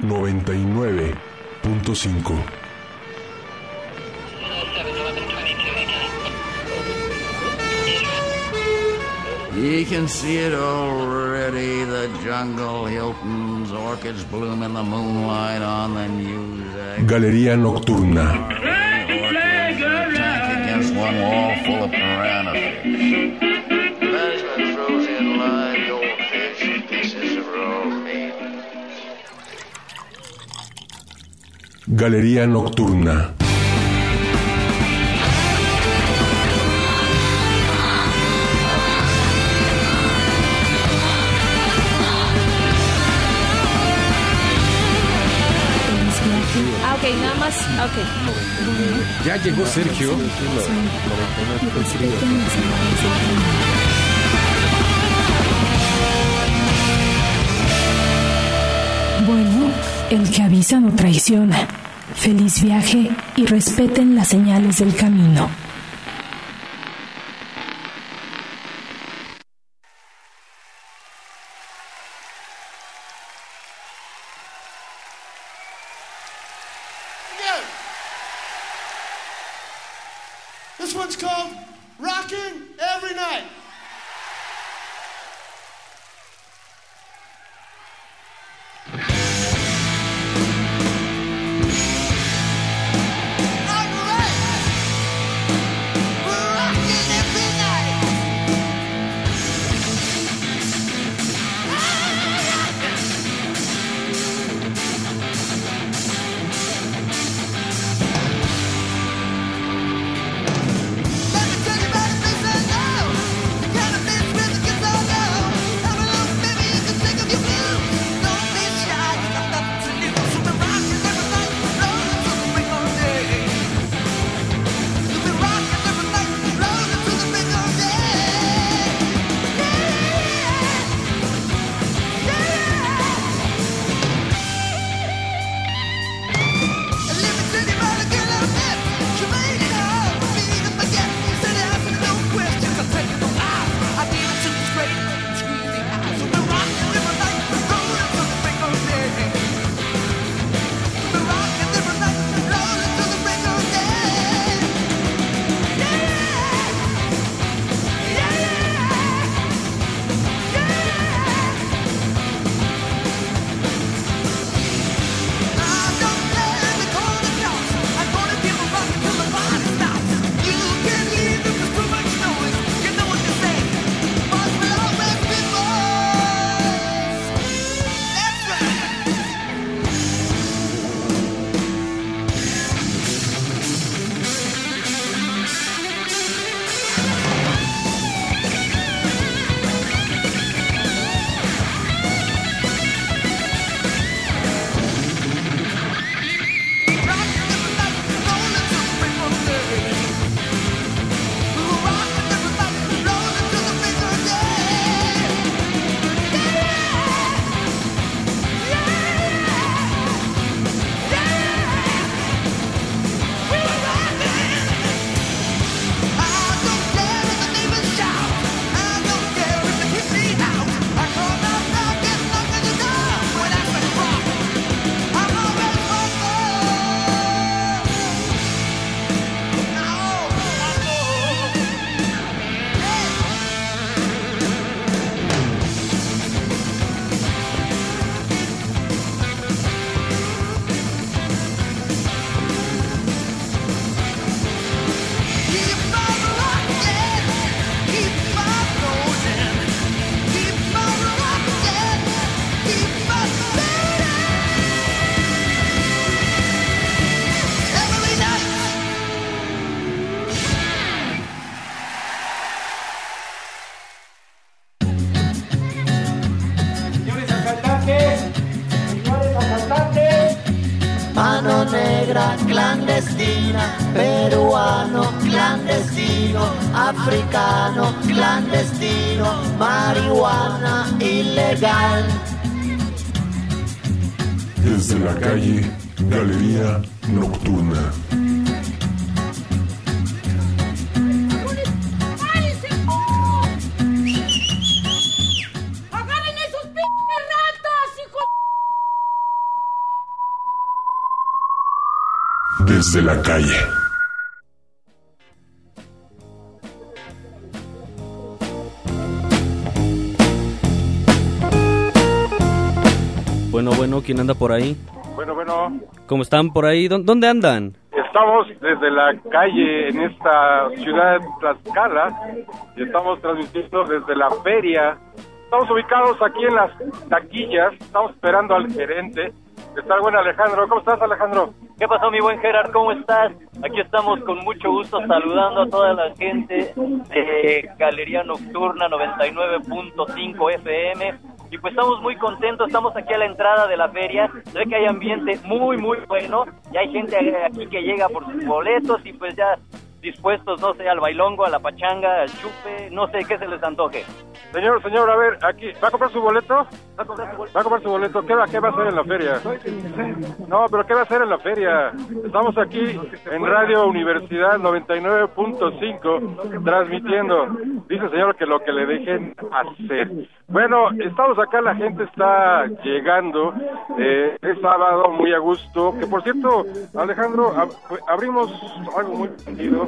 99.5 Ye can see it already, the jungle, Hilton's, orchids bloom in the moonlight on the news. Galería Nocturna. Galería Nocturna. Ah, ok, nada más. Ok. Ya llegó Sergio. Bueno, el que avisa no traiciona. Feliz viaje y respeten las señales del camino. Peruano clandestino, africano clandestino, marihuana ilegal. Desde la calle, Galería Nocturna. ¡Agarren esos p ratos, hijo! Desde la calle. Bueno, bueno, ¿quién anda por ahí? Bueno, bueno, ¿Cómo están por ahí? ¿Dó- ¿Dónde andan? estamos desde la calle en esta ciudad de Tlaxcala y estamos transmitiendo desde la feria. Estamos ubicados aquí en las taquillas, estamos esperando al gerente. Está el buen Alejandro. ¿Cómo estás, Alejandro? ¿Qué pasó, mi buen Gerard? ¿Cómo estás? Aquí estamos con mucho gusto saludando a toda la gente de Galería Nocturna 99.5 FM. Y pues estamos muy contentos, estamos aquí a la entrada de la feria. Ve que hay ambiente muy, muy bueno. Y hay gente aquí que llega por sus boletos y pues ya dispuestos, no sé, al bailongo, a la pachanga, al chupe, no sé qué se les antoje. Señor, señor, a ver, aquí, ¿va a comprar su boleto? ¿Va a comprar su boleto? ¿Qué va, qué va a hacer en la feria? No, pero ¿qué va a hacer en la feria? Estamos aquí en Radio Universidad 99.5 transmitiendo. Dice el señor que lo que le dejen hacer. Bueno, estamos acá, la gente está llegando. Eh, es sábado, muy a gusto. Que por cierto, Alejandro, ab- abrimos algo muy sentido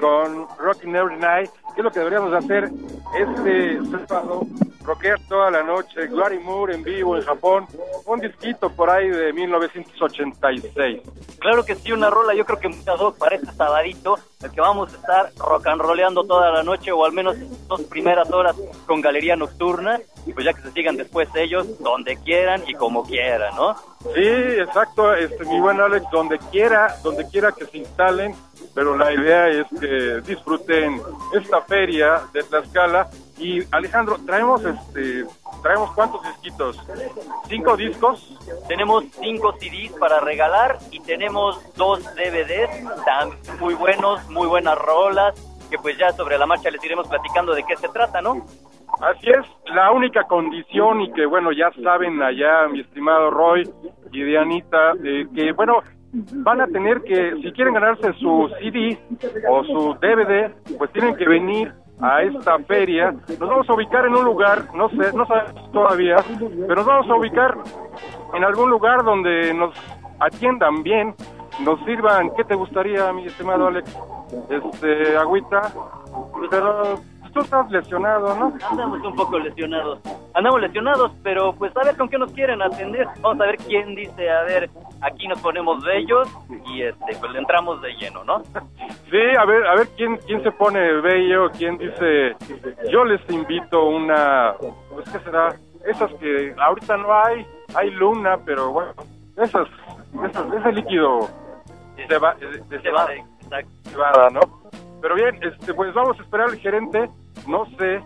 con Rockin' Every Night. ¿Qué es lo que deberíamos de hacer este sábado? Rockear toda la noche. Glory Moore en vivo en Japón. Un disquito por ahí de 1986. Claro que sí, una rola, yo creo que muchas dos para este sabadito, el que vamos a estar rock and roleando toda la noche, o al menos dos primeras horas con Galería Nocturna, y pues ya que se sigan después ellos, donde quieran y como quieran, ¿no? Sí, exacto, este, mi buen Alex, donde quiera, donde quiera que se instalen, pero la idea es que disfruten esta feria de Tlaxcala. Y Alejandro, traemos este, traemos cuántos disquitos, cinco discos. Tenemos cinco CDs para regalar y tenemos dos DVDs, también muy buenos, muy buenas rolas, que pues ya sobre la marcha les iremos platicando de qué se trata, ¿no? Así es, la única condición y que bueno, ya saben allá mi estimado Roy y Dianita, eh, que bueno, van a tener que, si quieren ganarse su CD o su DVD, pues tienen que venir a esta feria. Nos vamos a ubicar en un lugar, no sé, no sabemos todavía, pero nos vamos a ubicar en algún lugar donde nos atiendan bien, nos sirvan, ¿qué te gustaría, mi estimado Alex? Este, agüita, pero tú estás lesionado, ¿no? Andamos un poco lesionados. Andamos lesionados, pero pues a ver con qué nos quieren atender. Vamos a ver quién dice, a ver, aquí nos ponemos bellos y este, pues le entramos de lleno, ¿no? Sí, a ver, a ver quién quién se pone bello, quién dice, yo les invito una, pues qué será, esas que ahorita no hay, hay luna, pero bueno, esas, esas ese líquido se va, de, de Se va, cebada, exacto. cebada, ¿no? Pero bien, este, pues vamos a esperar al gerente, no sé,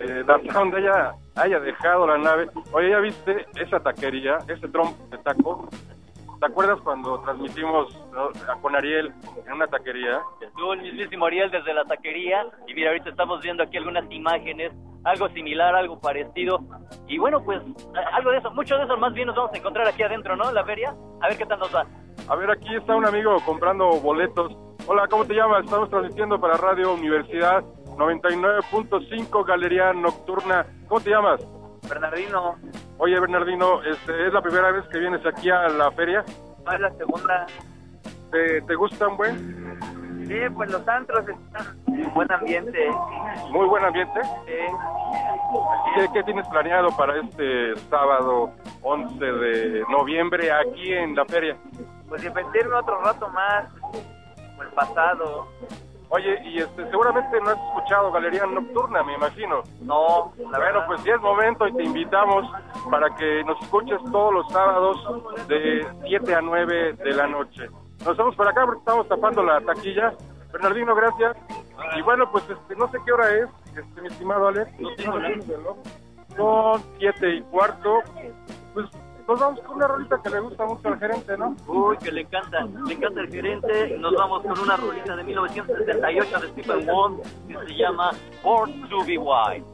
eh, hasta donde haya, haya dejado la nave. Oye, ¿ya viste esa taquería, ese trompo de taco? ¿Te acuerdas cuando transmitimos ¿no? a- con Ariel en una taquería? Estuvo el mismísimo Ariel desde la taquería y mira, ahorita estamos viendo aquí algunas imágenes, algo similar, algo parecido. Y bueno, pues algo de eso, mucho de eso más bien nos vamos a encontrar aquí adentro, ¿no? En la feria. A ver qué tal nos va. A ver, aquí está un amigo comprando boletos. Hola, ¿cómo te llamas? Estamos transmitiendo para Radio Universidad 99.5 Galería Nocturna. ¿Cómo te llamas? Bernardino, Oye, Bernardino, este, ¿es la primera vez que vienes aquí a la feria? es la segunda. ¿Te, te gustan, buen? Sí, pues los antros están en buen ambiente. Muy buen ambiente. Sí. ¿Qué, qué tienes planeado para este sábado 11 de noviembre aquí en la feria? Pues divertirme otro rato más, como el pasado. Oye, y este, seguramente no has escuchado Galería Nocturna, me imagino. No, la Bueno, verdad. pues ya es momento y te invitamos para que nos escuches todos los sábados de 7 a 9 de la noche. Nos vemos por acá porque estamos tapando la taquilla. Bernardino, gracias. Y bueno, pues este, no sé qué hora es, este, mi estimado Alex. Son 7 y cuarto. Pues nos vamos con una rolita que le gusta mucho al gerente, ¿no? Uy, que le encanta, le encanta el gerente. Nos vamos con una rolita de 1978 de Stephen Wonder que se llama Born to Be Wild.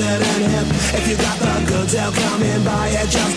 that him. If you got the goods, they'll come in by it. job.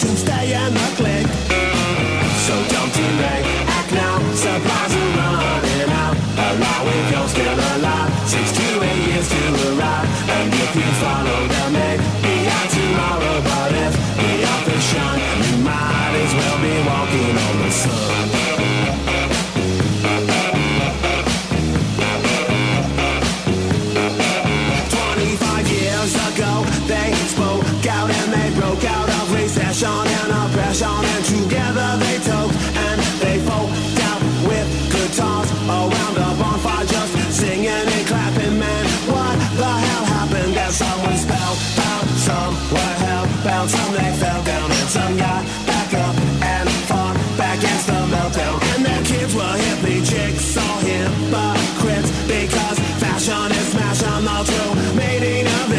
so made enough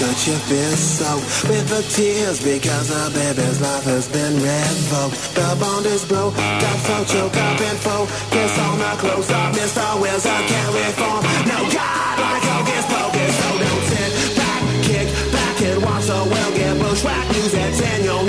handkerchief feel so with the tears because the baby's life has been revoked. The bond is broke, got so choked up and focus on the close up. Mr. Wilson can't reform. No God like hocus pocus, so don't sit back, kick back and watch the world get bushwhacked. News that's in your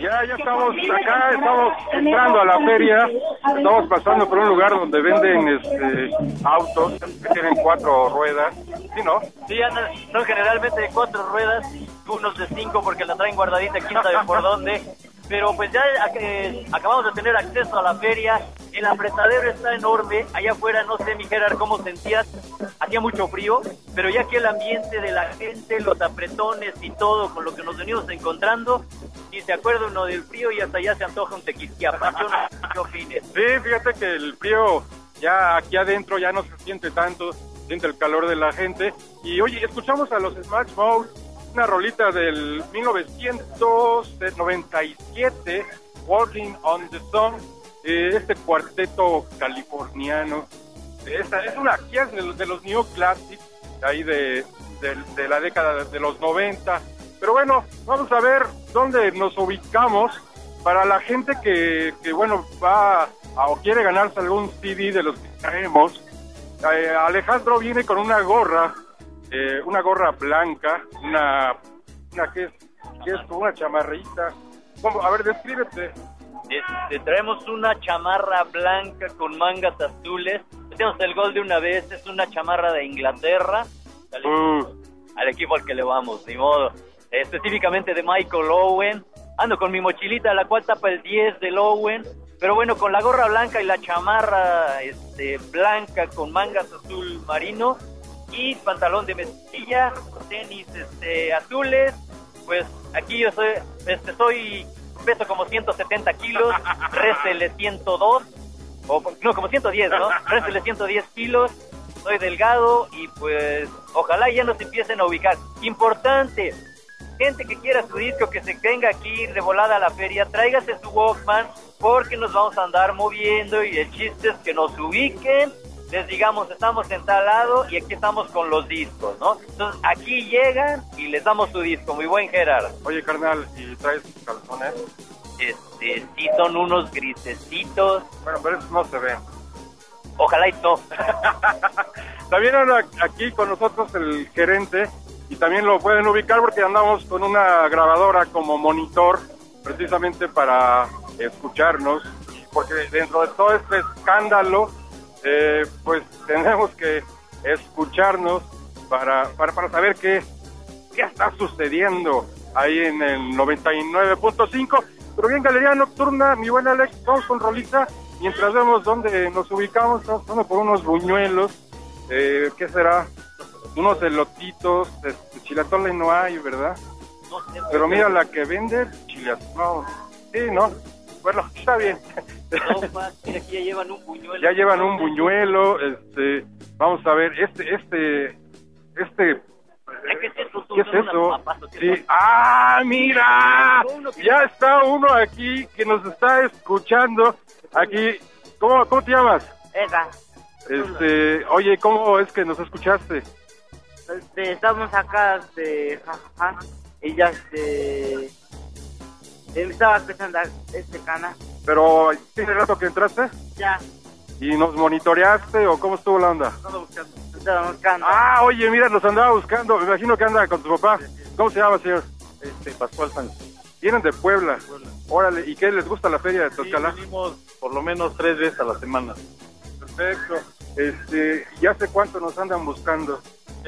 Ya, ya estamos acá, estamos entrando a la feria, estamos pasando por un lugar donde venden este, autos que tienen cuatro ruedas, ¿sí no? Sí, andan, son generalmente de cuatro ruedas, unos de cinco porque la traen guardadita, quién sabe por dónde. Pero pues ya eh, acabamos de tener acceso a la feria, el apretadero está enorme, allá afuera no sé, mi Gerard, cómo sentías, hacía mucho frío, pero ya que el ambiente de la gente, los apretones y todo con lo que nos venimos encontrando, y se acuerda uno del frío y hasta ya se antoja un tequisquiapa. Yo no ¿qué opines? Sí, fíjate que el frío ya aquí adentro ya no se siente tanto, siente el calor de la gente. Y oye, escuchamos a los Smash Mouth, una rolita del 1997, Walking on the Sun, eh, este cuarteto californiano. Esta es una es de de los New Classics, ahí de, de, de la década de los 90. Pero bueno, vamos a ver dónde nos ubicamos para la gente que, que bueno, va a, o quiere ganarse algún CD de los que traemos. Eh, Alejandro viene con una gorra, eh, una gorra blanca, una, una que es, que es una chamarrita. ¿Cómo? A ver, descríbete. Este, traemos una chamarra blanca con mangas azules. Tenemos el gol de una vez, es una chamarra de Inglaterra. Al, Uh, al equipo al que le vamos, ni modo. Específicamente de Michael Owen. Ando con mi mochilita, la cual tapa el 10 del Owen. Pero bueno, con la gorra blanca y la chamarra este, blanca con mangas azul marino y pantalón de mezclilla, tenis este, azules. Pues aquí yo soy, este, soy peso como 170 kilos, réstele 102, o no, como 110, ¿no? Réstele 110 kilos, soy delgado y pues ojalá ya nos empiecen a ubicar. Importante, gente que quiera su disco, que se venga aquí de volada a la feria, tráigase su Walkman porque nos vamos a andar moviendo y el chiste es que nos ubiquen, les digamos estamos en tal lado y aquí estamos con los discos, ¿no? Entonces aquí llegan y les damos su disco, muy buen Gerard. oye, carnal, ¿y traes calzones? Este, sí son unos grisecitos, Bueno, pero eso no se ve. ojalá y no. También anda aquí con nosotros el gerente y también lo pueden ubicar porque andamos con una grabadora como monitor precisamente para escucharnos porque dentro de todo este escándalo eh, pues tenemos que escucharnos para, para, para saber qué, qué está sucediendo ahí en el 99.5 pero bien Galería Nocturna mi buen Alex vamos con Rolita mientras vemos dónde nos ubicamos estamos pasando por unos buñuelos eh, ¿qué será? unos elotitos este, chilatole no hay ¿verdad? pero mira la que vende chilatole no, sí, ¿no? bueno, está bien Mira, aquí ya llevan un buñuelo. ya llevan un buñuelo, este, vamos a ver, este, este, este, ¿Qué es eso? ¿qué es ¿Son unas eso? Sí, ah, mira, ya está uno aquí que nos está escuchando, aquí, ¿cómo, cómo te llamas? Esa. Este, oye, ¿cómo es que nos escuchaste? Este, estamos acá, este, jajaja, y ya, este, estaba empezando este canal, Pero, ¿tiene rato que entraste? ya, ¿Y nos monitoreaste o cómo estuvo la onda? estaba buscando, estaba buscando. Ah, oye, mira, nos andaba buscando, me imagino que anda con tu papá. ¿Cómo se llama, señor? Este, Pascual Sánchez. Vienen de Puebla. Órale, ¿y qué les gusta la feria de Tlaxcala? venimos por lo menos tres veces a la semana. Perfecto. Este, ¿ya hace cuánto nos andan buscando?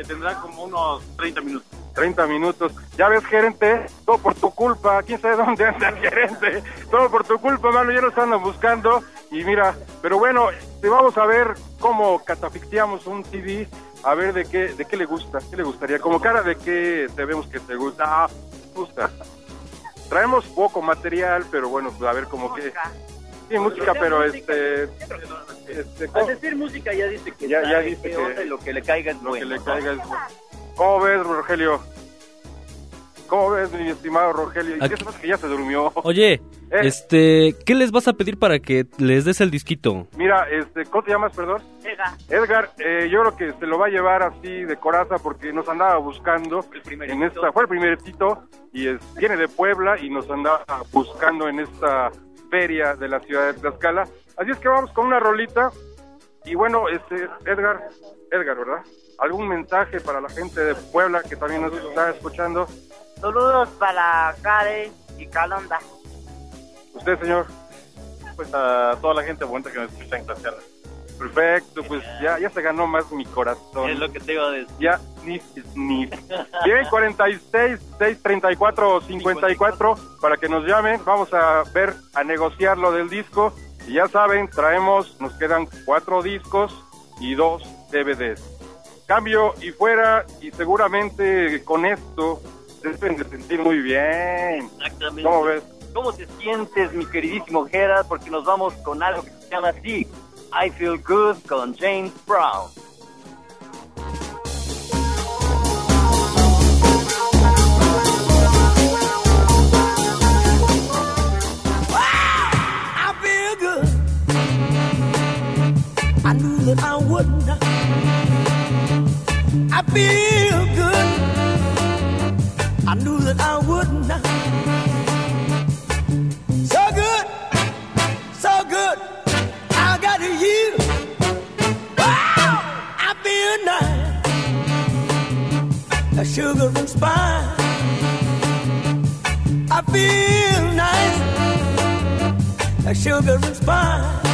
Tendrán como unos 30 minutos. 30 minutos. Ya ves, gerente, todo por tu culpa. ¿Quién sabe dónde anda el gerente? Todo por tu culpa, mano. Ya nos andan buscando. Y mira, pero bueno, te vamos a ver cómo catafixiamos un CD. A ver de qué, de qué le gusta, qué le gustaría. Como cara de qué te vemos que te gusta. Ah, gusta. Traemos poco material, pero bueno, pues a ver cómo que... Sí, música, pero este... este Al decir música ya dice que Ya- dice que- onda y lo que le caiga es lo que bueno. le caiga es... ¿Cómo ves, Rogelio? ¿Cómo ves, mi estimado Rogelio? ¿Y qué que ya se durmió? Oye, Eh. este, ¿qué les vas a pedir para que les des el disquito? Mira, este, ¿cómo te llamas, perdón? Edgar, eh, yo creo que se lo va a llevar así de coraza porque nos andaba buscando en esta, fue el primeritito y es, viene de Puebla y nos andaba buscando en esta feria de la ciudad de Tlaxcala. Así es que vamos con una rolita y bueno, este, Edgar, Edgar, ¿verdad? ¿Algún mensaje para la gente de Puebla que también nos está escuchando? Saludos para Karen y Calonda. ¿Usted, señor? Pues a toda la gente bonita que nos escucha en Tlaxcala. Perfecto, pues ya, ya se ganó más mi corazón. Es lo que te iba a decir. Ya, ni, ni. Bien, 46, 6, 34, 54, para que nos llamen. Vamos a ver, a negociar lo del disco. Y ya saben, traemos, nos quedan cuatro discos y dos DVDs. Cambio y fuera, y seguramente con esto se deben de sentir muy bien. Exactamente. ¿Cómo ves? ¿Cómo te sientes, mi queridísimo Gerard? Porque nos vamos con algo que se llama así. I Feel Good con James Brown. That I wouldn't. I feel good. I knew that I wouldn't. So good, so good. I got you. Wow, I feel nice. A sugar and spice. I feel nice like sugar and spice.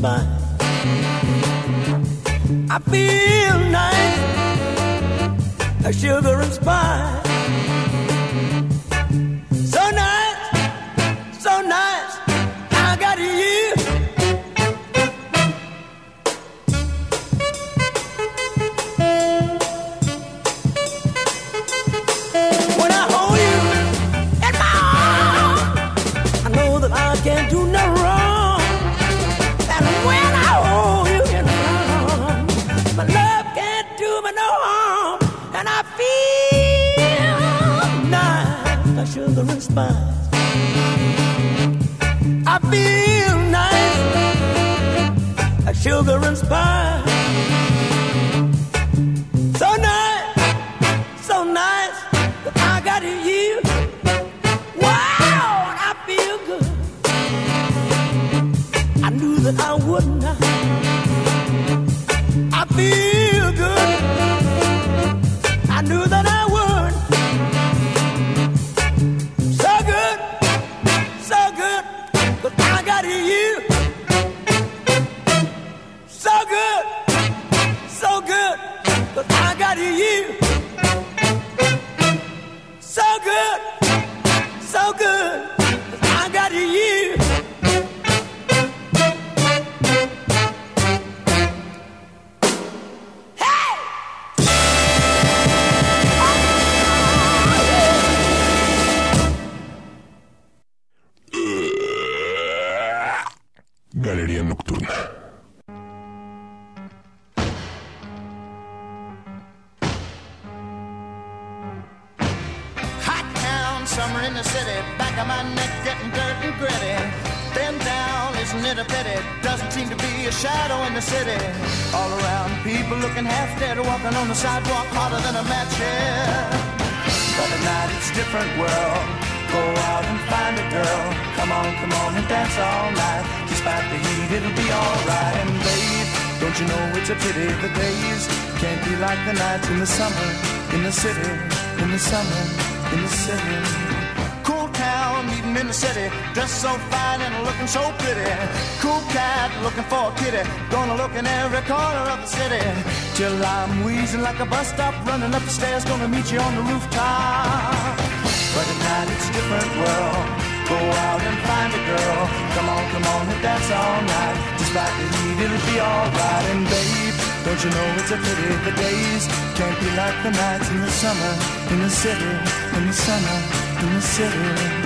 bye you on the rooftop. But at night it's a different world. Go out and find a girl. Come on, come on and dance all night. Despite the heat, it'll be alright. And babe, don't you know it's a pity the days can't be like the nights in the summer, in the city, in the summer, in the city.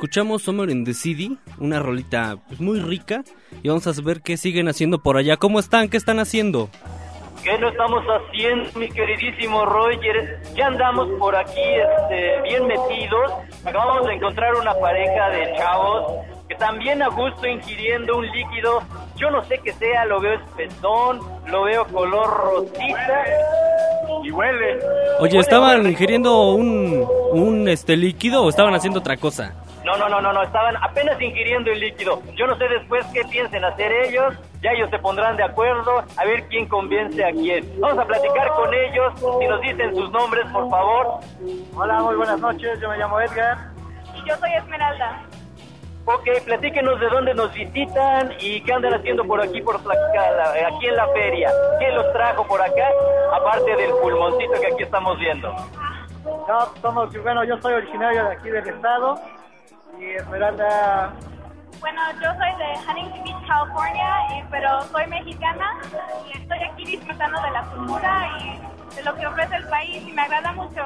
Escuchamos Summer in the City, una rolita pues, muy rica y vamos a ver qué siguen haciendo por allá. ¿Cómo están? ¿Qué están haciendo? ¿Qué no estamos haciendo, mi queridísimo Roger? Ya andamos por aquí este, bien metidos. Acabamos de encontrar una pareja de chavos que también a gusto ingiriendo un líquido. Yo no sé qué sea, lo veo espesón, lo veo color rosita y huele. Oye, ¿estaban ingiriendo un, un este líquido o estaban haciendo otra cosa? No, no, no, no, no, estaban apenas ingiriendo el líquido. Yo no sé después qué piensen hacer ellos. Ya ellos se pondrán de acuerdo a ver quién convence a quién. Vamos a platicar con ellos. Si nos dicen sus nombres, por favor. Hola, muy buenas noches. Yo me llamo Edgar. Y yo soy Esmeralda. Ok, platíquenos de dónde nos visitan y qué andan haciendo por aquí, por Tlaxcala, aquí en la feria. ¿Quién los trajo por acá? Aparte del pulmoncito que aquí estamos viendo. No, somos, bueno, yo soy originario de aquí del estado. Y Esmeralda, Bueno, yo soy de Huntington Beach, California, y, pero soy mexicana y estoy aquí disfrutando de la cultura y de lo que ofrece el país y me agrada mucho.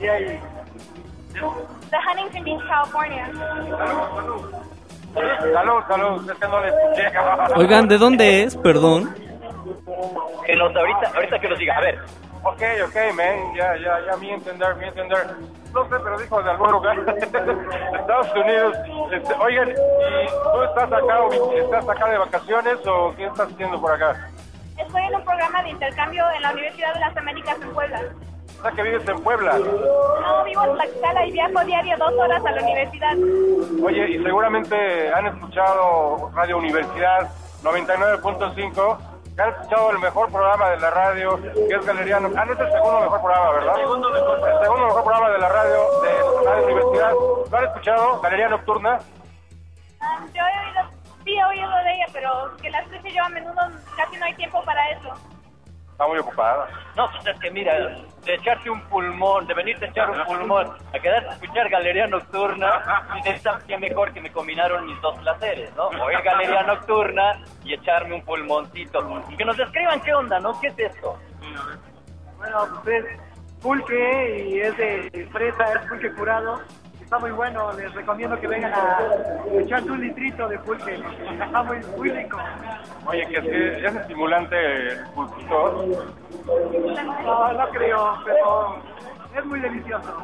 y ahí. De Huntington Beach, California. Salud, salud, es que no le escuché. Oigan, ¿de dónde es? Perdón. Que nos, ahorita, ahorita que nos diga, a ver. Ok, ok, man, ya, ya, ya, mi entender, mi entender. No sé, pero dijo de algún lugar. Estados Unidos. Este, oigan, ¿y tú estás acá, o estás acá de vacaciones o qué estás haciendo por acá? Estoy en un programa de intercambio en la Universidad de las Américas en Puebla. O sea, que vives en Puebla. No, vivo en Tlaxcala y viajo diario dos horas a la universidad. Oye, y seguramente han escuchado Radio Universidad 99.5, que han escuchado el mejor programa de la radio, que es Galeriano. Ah, no es el segundo mejor programa, ¿verdad? El segundo mejor, el segundo mejor programa de la radio, de Radio Universidad. ¿Lo han escuchado? Galería Nocturna. Ah, yo he oído, sí he oído de ella, pero que la escuche yo a menudo casi no hay tiempo para eso. Está muy ocupada. No, pues es que mira, de echarte un pulmón, de venirte a echar un pulmón, a quedarte a escuchar Galería Nocturna, y esta qué mejor que me combinaron mis dos placeres, ¿no? Oír Galería Nocturna y echarme un pulmoncito. Y que nos describan qué onda, ¿no? ¿Qué es esto? Bueno, pues es pulque y es de fresa, es pulque curado. Está muy bueno, les recomiendo que vengan a echarse un litrito de pulque. Está muy, muy rico. Oye, que es, que es estimulante el pulquito. No, no creo, pero es muy delicioso.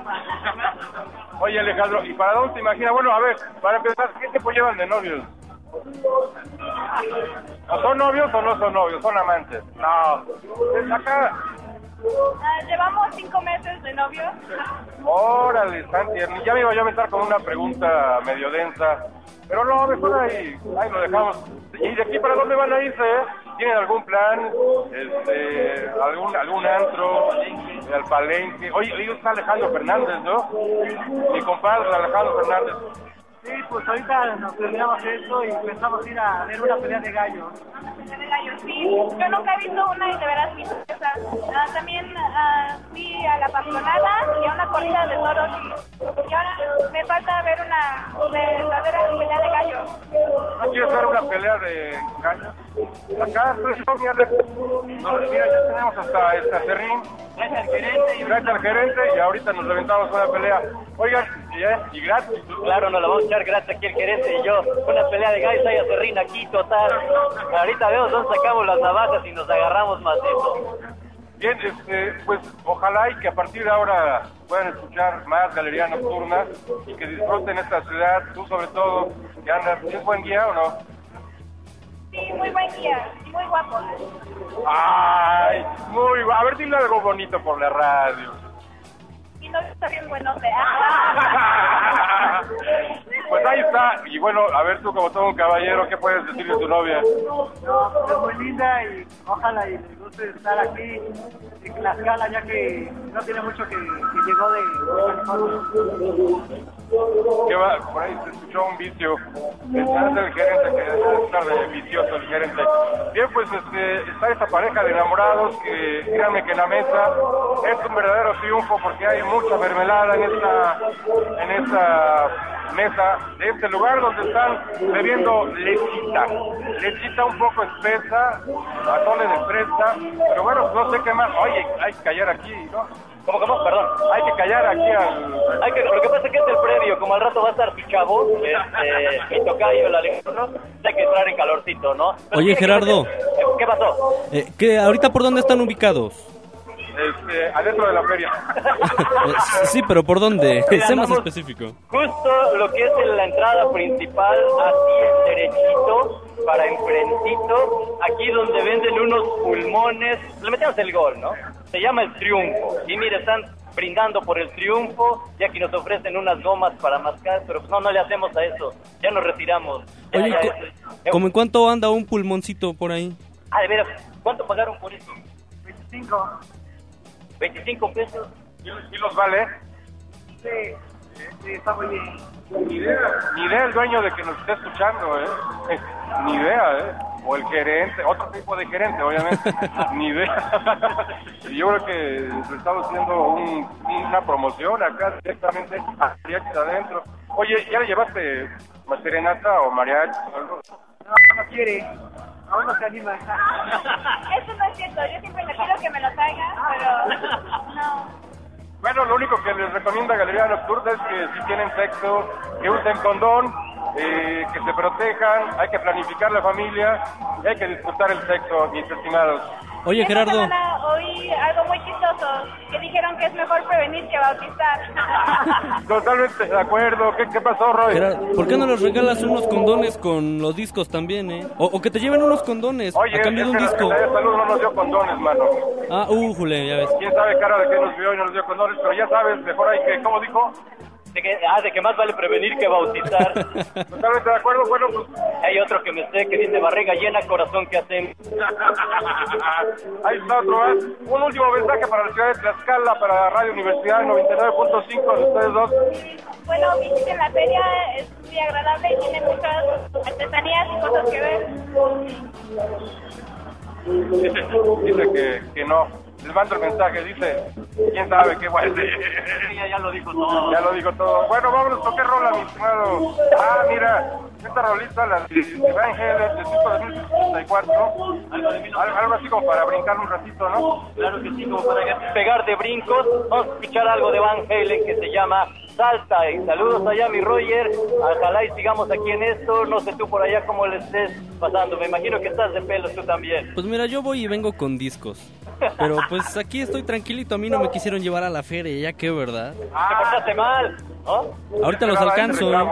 Oye, Alejandro, ¿y para dónde te imaginas? Bueno, a ver, para empezar, ¿qué tiempo llevan de novios? ¿O ¿Son novios o no son novios? ¿Son amantes? No. Es acá. Ah, llevamos cinco meses de novios. Órale, Santi, ya me iba yo a meter con una pregunta medio densa. Pero no, mejor ahí, ahí lo dejamos. ¿Y de aquí para dónde van a irse? eh? ¿Tienen algún plan? Este, algún, algún antro? ¿Al palenque? Oye, está Alejandro Fernández, ¿no? Mi compadre Alejandro Fernández. Sí, pues ahorita nos terminamos esto y pensamos ir a ver una pelea de gallos. de gallos, sí. Yo nunca he visto una y de veras mi sorpresa. Ah, también ah, fui a la pamplonada y a una corrida de toros y, y ahora me falta ver una verdadera pelea de gallos. ¿No quieres ver una pelea de gallos? Acá estoy yo, mira, no, mira, ya tenemos hasta este acerrín. Gracias al gerente y Gracias al gerente y ahorita nos levantamos una pelea. Oigan, y, eh, y gratis. Claro, nos la vamos a echar gratis aquí el gerente y yo. Una pelea de gallos ahí a Serrín aquí, total. Ahorita vemos dónde sacamos las navajas y nos agarramos más de eso. Bien, este, pues ojalá y que a partir de ahora puedan escuchar más Galería Nocturna y que disfruten esta ciudad, tú sobre todo, que andas, ¿tienes buen guía o no? Sí, muy buen guía, muy guapo. Ay, muy, bu- a ver, dile algo bonito por la radio. Y no está bien buenote. Pues ahí está, y bueno, a ver tú como todo un caballero, ¿qué puedes decir de tu novia? No, es muy linda y ojalá y les guste estar aquí en Tlaxcala ya que no tiene mucho que, que llegó de, de. ¿Qué va? Por ahí se escuchó un vicio. Es el gerente que debe estar de vicioso el gerente. Bien, pues este, está esta pareja de enamorados que díganme que en la mesa es un verdadero triunfo porque hay mucha mermelada en esta, en esta mesa de este lugar donde están bebiendo lechita. Lechita un poco espesa, atoles de fresa, pero bueno, no sé qué más. Oye, hay que callar aquí, ¿no? ¿Cómo, cómo? Perdón. Hay que callar aquí al... Hay que, lo que pasa es que es el previo, como al rato va a estar tu chavo, este, mi tocayo, el Alejandro, hay que entrar en calorcito, ¿no? Pero Oye, que Gerardo. ¿Qué pasó? Eh, ¿qué, ¿Ahorita por dónde están ubicados? Este, adentro de la feria. Sí, pero ¿por dónde? Mira, Sé más específico. Justo lo que es en la entrada principal, así derechito, para enfrentito, aquí donde venden unos pulmones, le metemos el gol, ¿no? Se llama el triunfo. Y mire, están brindando por el triunfo, ya que nos ofrecen unas gomas para mascar, pero pues no, no le hacemos a eso, ya nos retiramos. Ya, Oye, ya, ya. ¿cómo en cuánto anda un pulmoncito por ahí? Ah, de veras, ¿cuánto pagaron por eso? 25. 25 pesos. ¿Y los vale? Sí, sí, está muy bien. Ni idea, ni idea el dueño de que nos esté escuchando, ¿eh? Ni idea, ¿eh? O el gerente, otro tipo de gerente, obviamente. Ni idea. Yo creo que estamos haciendo un- una promoción acá directamente a mariachi adentro. Oye, ¿ya le llevaste serenata o mariachi o algo? No, no quiere. Aún no se anima. Eso no es cierto, yo siempre le pido que me lo traiga, pero no. Bueno, lo único que les recomienda Galería Nocturna es que si tienen sexo, que usen condón, eh, que se protejan, hay que planificar la familia y hay que disfrutar el sexo, mis estimados. Oye, Esta Gerardo. semana oí algo muy chistoso, que dijeron que es mejor prevenir que bautizar. Totalmente de acuerdo. ¿Qué, qué pasó, Roy? Gerardo, ¿por qué no les regalas unos condones con los discos también, eh? O, o que te lleven unos condones Oye, a cambio de un disco. de Salud no nos dio condones, mano. Ah, uh, jule, ya ves. Quién sabe cara de que nos vio y no nos dio condones, pero ya sabes, mejor hay que, ¿cómo dijo? De que, ah, de que más vale prevenir que bautizar. Totalmente de acuerdo, bueno, pues Hay otro que me sé que dice barriga llena, corazón que hacen. Ahí está otro más. Un último mensaje para la ciudad de Tlaxcala, para Radio Universidad 99.5 de ustedes dos. Bueno, visiten la feria, es muy agradable y tiene muchas artesanías y cosas que ver. Dice, dice que, que no. Les mando el mensaje, dice, quién sabe qué guay. ya, ya lo dijo todo. Ya lo dijo todo. Bueno, vámonos, ¿con qué rola, mi estimado? Ah, mira, esta rolita, la de Van disco de 1964. Algo, algo así como para brincar un ratito, ¿no? Claro que sí, como para pegar de brincos. Vamos a escuchar algo de Van Halen que se llama Salta. Y saludos allá, mi Roger. Ojalá y sigamos aquí en esto. No sé tú por allá cómo le estés pasando. Me imagino que estás de pelos tú también. Pues mira, yo voy y vengo con discos. Pero pues aquí estoy tranquilito, a mí no me quisieron llevar a la feria, ya que, ¿verdad? Te portaste mal, ¿no? Ahorita los alcanzo. ¿eh?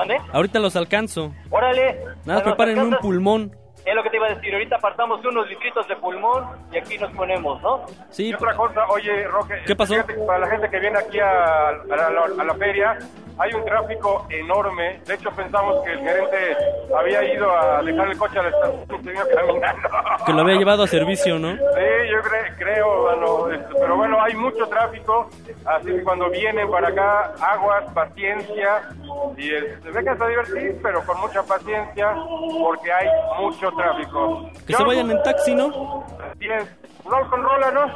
¿Mande? Ahorita los alcanzo. Órale. Nada, ¿Nos prepárenme un pulmón. Es lo que te iba a decir. Ahorita apartamos unos litritos de pulmón y aquí nos ponemos, ¿no? Sí. Y otra cosa, oye, Roque. ¿Qué pasó? fíjate para la gente que viene aquí a, a la, a la feria, hay un tráfico enorme. De hecho, pensamos que el gerente había ido a dejar el coche a la estación y se vino caminando. Que lo había llevado a servicio, ¿no? Sí, yo cre- creo, bueno, este, pero bueno, hay mucho tráfico, así que cuando vienen para acá, aguas, paciencia, y este, vengan a divertir, pero con mucha paciencia, porque hay mucho tráfico. Que se vayan en taxi, ¿no? Bien, vamos con rola, ¿no?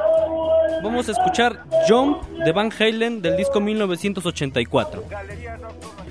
Vamos a escuchar Jump de Van Halen del disco 1984. Thank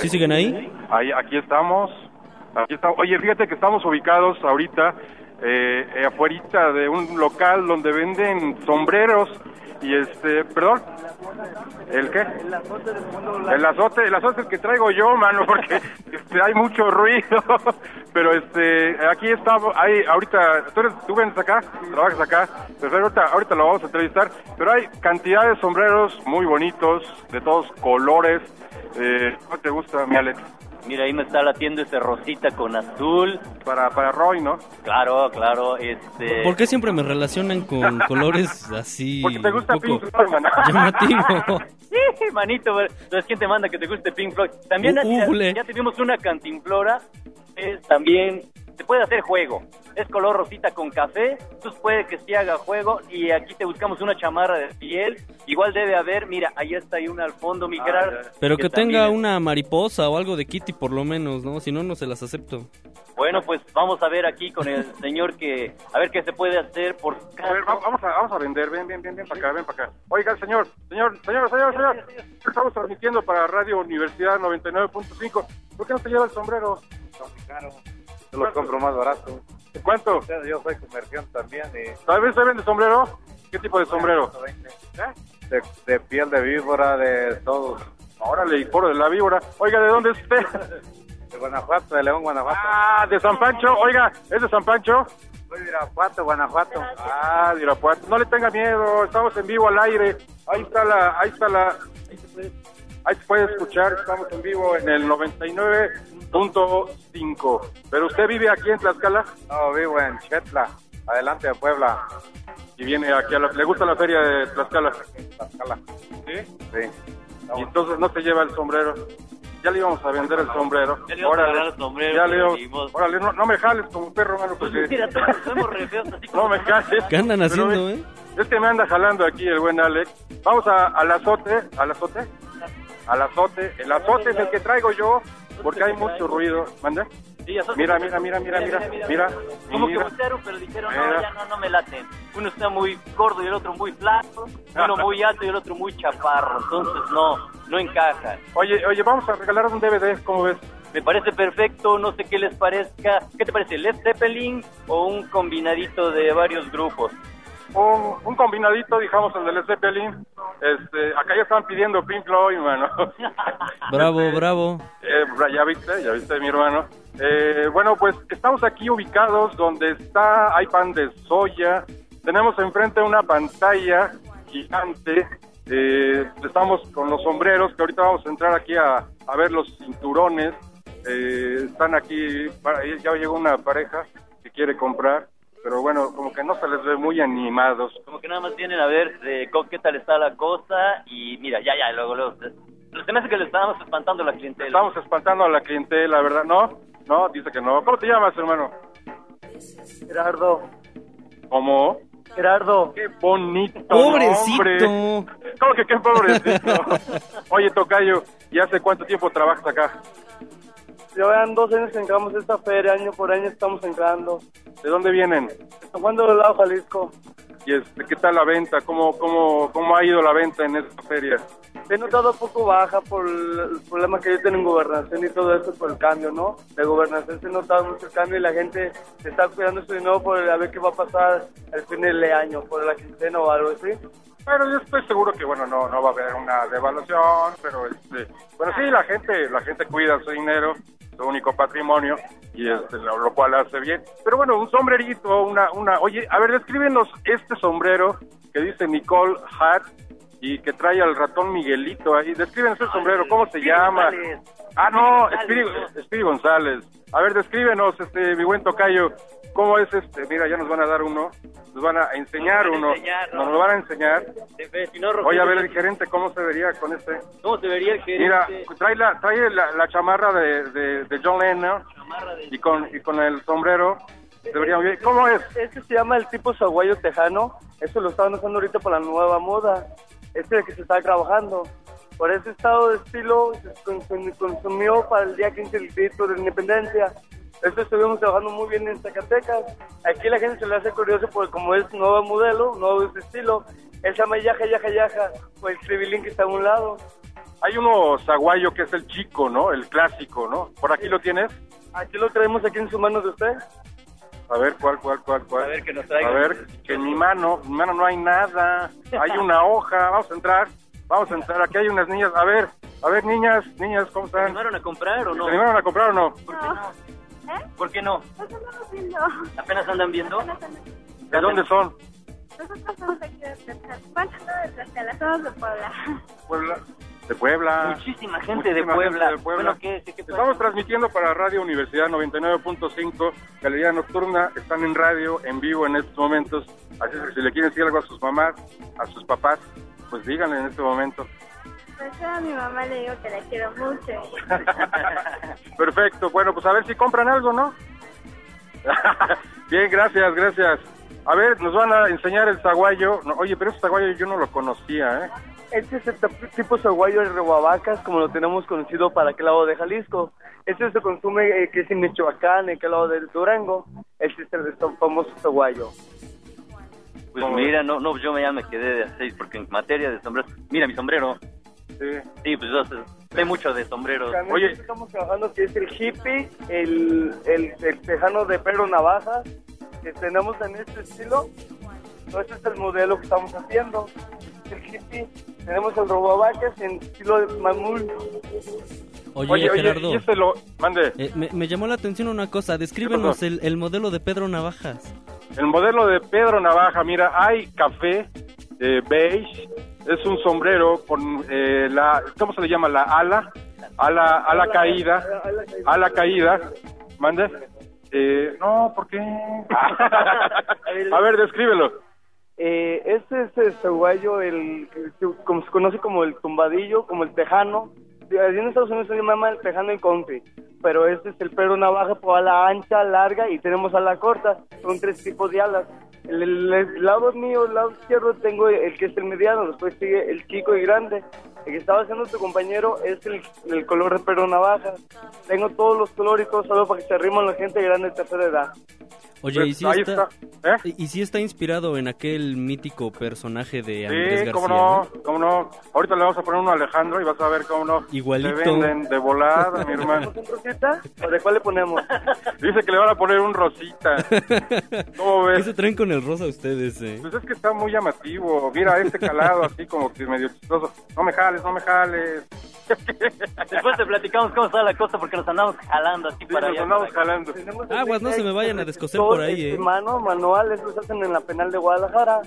¿Sí siguen ahí? Ahí, aquí estamos. Aquí estamos. Oye, fíjate que estamos ubicados ahorita eh, eh, afuerita de un local donde venden sombreros y este, perdón, ¿el qué? El azote, el azote el que traigo yo, mano, porque este, hay mucho ruido. Pero este, aquí estamos, hay, ahorita, tú, eres, tú vienes acá, trabajas acá, pero ahorita, ahorita lo vamos a entrevistar. Pero hay cantidad de sombreros muy bonitos, de todos colores. Eh, ¿Cómo te gusta, mi Alex? Mira, ahí me está latiendo ese rosita con azul. Para, para Roy, ¿no? Claro, claro, este... ¿Por qué siempre me relacionan con colores así Porque te gusta Pink Floyd, llamativo? Sí, manito, entonces ¿quién te manda que te guste Pink Floyd? También Uh, ya- ya, tuvimos una cantimplora, es también se puede hacer juego. Es color rosita con café, entonces puede que sí haga juego y aquí te buscamos una chamarra de piel. Igual debe haber, mira, ahí está hay una al fondo, mi Gerard, Pero que tenga también- una mariposa o algo de Kitty por lo menos, ¿no? Si no, no se las acepto. Bueno, pues vamos a ver aquí con el señor que a ver qué se puede hacer por A ver, va- vamos a, vamos a vender, ven, ven, ven, ven para acá, ven para acá. Oiga, señor, señor, señor, señor, señor, estamos transmitiendo para Radio Universidad 99.5. ¿Por qué no te lleva el sombrero? Yo los compro más barato. ¿Cuánto? Yo soy comerciante también y ¿Sabes se vende sombrero? ¿Qué tipo de sombrero? de, de piel de víbora, de todo. Órale, y por de la víbora. Oiga, ¿de dónde es usted? De Guanajuato, de León, Guanajuato. Ah, de San Pancho. Oiga, ¿es de San Pancho? Soy de Irapuato, Guanajuato. Ah, de Irapuato. No le tenga miedo, estamos en vivo al aire. Ahí está la, ahí está la, ahí se puede escuchar, estamos en vivo en el 99.5. Pero usted vive aquí en Tlaxcala No, vivo en Chetla, adelante de Puebla. y viene aquí a la, le gusta la feria de Tlaxcala. Tlaxcala. ¿Sí? Sí. Y entonces no se lleva el sombrero. Ya le íbamos a vender el sombrero. Ya le íbamos a Órale. regalar el sombrero, Ya le pero íbamos-. Órale, no, no me jales como perro, mano, porque... Mira, todos somos re feos, así como No me jales. ¿Qué andan Pero haciendo, ve- eh? Es que me anda jalando aquí el buen Alex. Vamos a, al azote, al azote, al azote. El azote es el que traigo yo, porque hay mucho ruido. Azote. Mira, mira, mira, mira, mira, mira. Como que buscaron, pero dijeron, no, ya no, no me laten. Uno está muy gordo y el otro muy flaco, uno muy alto y el otro muy chaparro, entonces no, no encajan. Oye, oye, vamos a regalar un DVD, ¿cómo ves? Me parece perfecto, no sé qué les parezca. ¿Qué te parece, Led Zeppelin o un combinadito de varios grupos? Un, un combinadito, digamos, el de Led Zeppelin. Este, acá ya están pidiendo Pink Floyd, mano. Bravo, bravo. Eh, ya viste, ya viste, mi hermano. Eh, bueno, pues estamos aquí ubicados donde está, hay pan de soya. Tenemos enfrente una pantalla gigante. Eh, estamos con los sombreros, que ahorita vamos a entrar aquí a, a ver los cinturones. Eh, están aquí, para- ya llegó una pareja que quiere comprar, pero bueno, como que no se les ve muy animados. Como que nada más vienen a ver co- qué tal está la cosa y mira, ya, ya, luego, luego. Me hace que le estábamos espantando a la clientela. Estamos espantando a la clientela, ¿verdad? No, no, dice que no. ¿Cómo te llamas, hermano? Gerardo, ¿Cómo? Gerardo. Qué bonito. Pobrecito. nombre. ¿Cómo que qué pobrecito? Oye, Tocayo, ¿y hace cuánto tiempo trabajas acá? Llevan dos años que entramos esta feria, año por año estamos entrando. ¿De dónde vienen? San Juan de los Lados, Jalisco. ¿Y este, qué tal la venta? ¿Cómo, cómo, ¿Cómo ha ido la venta en esta feria? He notado poco baja por el problema que hay en gobernación y todo eso por el cambio, ¿no? De gobernación se ha notado mucho el cambio y la gente está cuidando su dinero por a ver qué va a pasar al fin del año, por la quincena o algo así. Bueno, yo estoy seguro que, bueno, no, no va a haber una devaluación, pero, este, bueno, sí, la gente, la gente cuida su dinero, su único patrimonio, y este, lo, lo cual hace bien. Pero bueno, un sombrerito, una, una, oye, a ver, descríbenos este sombrero que dice Nicole Hat y que trae al ratón Miguelito ahí. Descríbenos el sombrero, ¿cómo se llama? González. Ah, no, Espiri, Espiri González. A ver, descríbenos, este, mi buen tocayo, ¿cómo es este? Mira, ya nos van a dar uno, nos van a enseñar Nos van a uno, enseñar, nos ¿no? lo van a enseñar. Si no, Oye, a ver el gerente, ¿cómo se vería con este? ¿Cómo se vería el gerente? Mira, trae la, trae la, la chamarra de, de, de John Lennon y con, y con el sombrero. Debería bien. ¿Cómo es? Este se llama el tipo saguayo tejano. Eso lo estaban usando ahorita para la nueva moda. Este es el que se está trabajando. Por ese estado de estilo se con- con- consumió para el día 15 el grito de la independencia. Esto estuvimos trabajando muy bien en Zacatecas. Aquí la gente se le hace curioso porque como es nuevo modelo, nuevo de estilo, él se llama Yaja Yaja Yaja, o el tribilín que está a un lado. Hay uno zaguayo que es el chico, ¿no? El clásico, ¿no? ¿Por aquí lo tienes? Aquí lo traemos aquí en sus manos de usted. A ver, ¿cuál, cuál, cuál, cuál? A ver, que nos traigan. A ver, que en mi mano, en mi mano no hay nada. Hay una hoja, vamos a entrar, vamos a entrar. Aquí hay unas niñas. A ver, a ver, niñas, niñas, ¿cómo ¿Se están? animaron a comprar o no? ¿Se animaron a comprar o no? ¿Por qué no? ¿Por qué no? Pues andamos viendo. ¿Apenas andan viendo? ¿De dónde son? Nosotros somos aquí de Tlaxcala. ¿Cuánto no de Tlaxcala? Somos de Puebla. Puebla. De Puebla. Muchísima gente de Puebla. gente de Puebla. Bueno, ¿qué, qué, qué Estamos transmitiendo para Radio Universidad 99.5, Galería Nocturna. Están en radio, en vivo en estos momentos. Así es que si le quieren decir algo a sus mamás, a sus papás, pues díganle en este momento. Pues yo a mi mamá le digo que la quiero mucho. Perfecto, bueno, pues a ver si compran algo, ¿no? Bien, gracias, gracias. A ver, nos van a enseñar el zaguayo. No, oye, pero ese zaguayo yo no lo conocía, ¿eh? Este es el tipo saguayo de rebabacas, como lo tenemos conocido para aquel lado de Jalisco. Este se consume eh, que es en Michoacán, en aquel lado de Durango. Este es el famoso saguayo. Pues mira, no, no, yo ya me quedé de a seis, porque en materia de sombreros, mira mi sombrero. Sí. Sí, pues yo sé, sé mucho de sombreros. También estamos trabajando que es el hippie, el, el, el tejano de Pedro Navajas, que tenemos en este estilo. No, este es el modelo que estamos haciendo. El hippie. Tenemos el robavacas en estilo de mamul. Oye, Gerardo. y este lo... Mande. Eh, me, me llamó la atención una cosa. Descríbenos el, el modelo de Pedro Navajas. El modelo de Pedro Navaja, mira, hay café eh, beige, es un sombrero con eh, la, ¿cómo se le llama? La ala, ala, ala caída, ala caída, mande. Eh, no, ¿por qué? A ver, descríbelo. Eh, este es el saguayo, el, como se conoce como el tumbadillo, como el tejano. En Estados Unidos se llama el tejano y country, pero este es el Pedro Navaja por ala ancha, larga y tenemos ala corta. Son tres tipos de alas. El, el- el lado mío, el lado izquierdo, tengo el que es el mediano, después sigue el chico y grande. El que estaba haciendo tu compañero es el, el color de Pedro Navaja. Tengo todos los colores y todo solo para que se arriman la gente grande de tercera edad. Oye, Pues, ¿y si ahí está, está, ¿y si está inspirado en aquel mítico personaje de Andrés Sí, García? cómo no, cómo no. Ahorita le vamos a poner uno a Alejandro y vas a ver cómo no. Igualito. Se venden de volada, mi hermano. ¿Un rosita? ¿O de cuál le ponemos? Dice que le van a poner un rosita. ¿Cómo ¿Qué ves? se traen con el rosa ustedes, eh? Pues es que está muy llamativo. Mira, este calado así como que medio chistoso. No me jales, no me jales. Después te platicamos cómo está la cosa porque nos andamos jalando así para nos allá. andamos para jalando. Aguas, no se me vayan a descoser por ahí, eh. Mano, manual, eso se hacen en la penal de Guadalajara.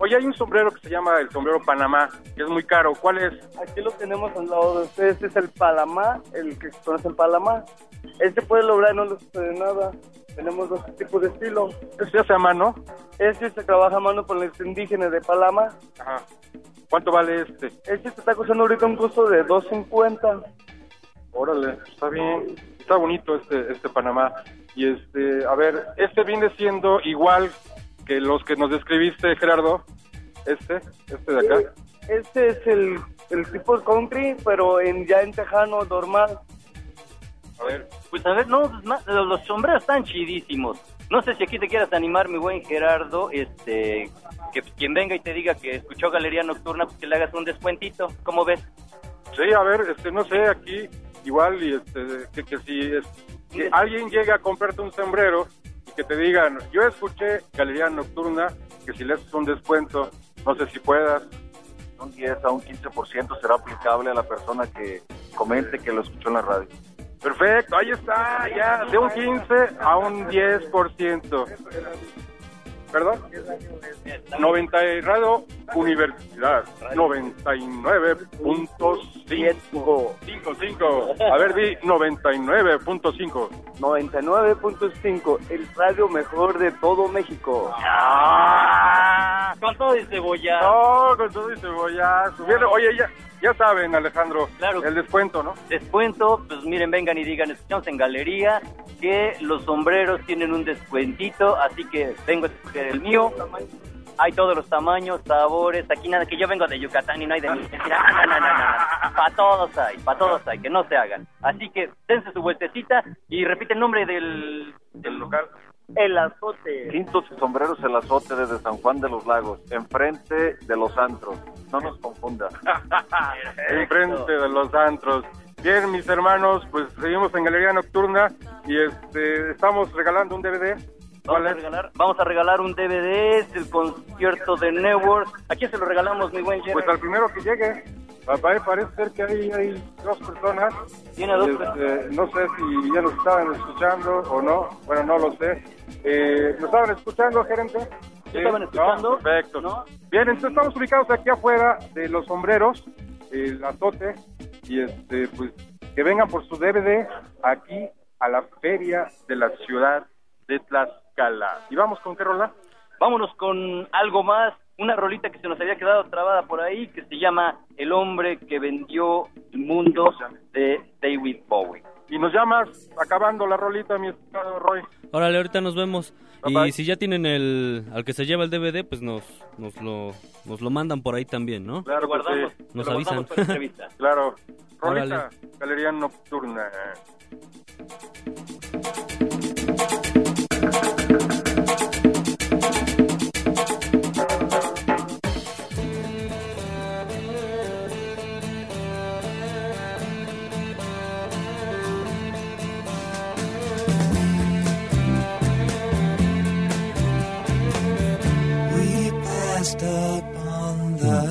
Oye, hay un sombrero que se llama el sombrero Panamá, que es muy caro. ¿Cuál es? Aquí lo tenemos al lado de ustedes, este es el Palamá, el que se conoce el Palamá. Este puede lograr, no le sucede nada. Tenemos dos tipos de estilo. ¿Este se hace a mano? Este se trabaja a mano por los indígenas de Palama. Ajá. ¿Cuánto vale este? Este se está costando ahorita un costo de 2.50. Órale, está bien. Está bonito este, este Panamá. Y este, a ver, este viene siendo igual que los que nos describiste, Gerardo. Este, este de acá. Este es el, el tipo country, pero en ya en tejano normal. A ver. Pues a ver, no, pues, los los sombreros están chidísimos. No sé si aquí te quieras animar, mi buen Gerardo, este, que pues, quien venga y te diga que escuchó Galería Nocturna, pues que le hagas un descuentito. ¿Cómo ves? Sí, a ver, este, no sé, aquí igual y este, que, que si es, que alguien llega a comprarte un sombrero y que te digan, yo escuché Galería Nocturna, que si le haces un descuento, no sé si puedas. Un 10 a un 15% será aplicable a la persona que comente que lo escuchó en la radio. Perfecto, ahí está, ya, de un 15 a un 10%. ¿Perdón? 90 y Radio Universidad, 99.5. 55. A ver, di 99.5. 99.5, el radio mejor de todo México. Ah. Con todo y cebolla. No, con todo y cebollazo. Bien, Oye, ya, ya saben, Alejandro, Claro. el descuento, ¿no? Descuento, pues miren, vengan y digan, escuchamos en Galería que los sombreros tienen un descuentito, así que vengo a escoger el mío. hay todos los tamaños, sabores, aquí nada, que yo vengo de Yucatán y no hay de mentira, no, no, no, no, para todos hay, para todos hay, que no se hagan. Así que dense su vueltecita y repite el nombre del, del lugar. El azote. Quintos y sombreros el azote desde San Juan de los Lagos, enfrente de los antros. No nos confunda. enfrente de los antros. Bien, mis hermanos, pues seguimos en Galería Nocturna y este estamos regalando un DVD. Vamos a, regalar, vamos a regalar un DVD, es el concierto de Network. ¿A quién se lo regalamos, mi buen Jerry? Pues al primero que llegue. Papá, parece ser que hay, hay dos personas. Tiene dos Este, no sé si ya nos estaban escuchando o no. Bueno, no lo sé. Eh, ¿Nos estaban escuchando, gerente? ¿Sí estaban escuchando? No, perfecto. Bien, entonces estamos ubicados aquí afuera de los sombreros, el azote, y este, pues que vengan por su DVD aquí a la feria de la ciudad de Tlaxcala. ¿Y vamos con qué rola? Vámonos con algo más, una rolita que se nos había quedado trabada por ahí, que se llama El hombre que vendió el mundo de David Bowie. Y nos llamas acabando la rolita, mi estimado Roy. Órale, ahorita nos vemos. Bye, y bye. si ya tienen el al que se lleva el DVD, pues nos nos lo nos lo mandan por ahí también, ¿no? Claro, guardamos, sí. Nos lo avisan. Claro. Órale. Rolita, Galería Nocturna.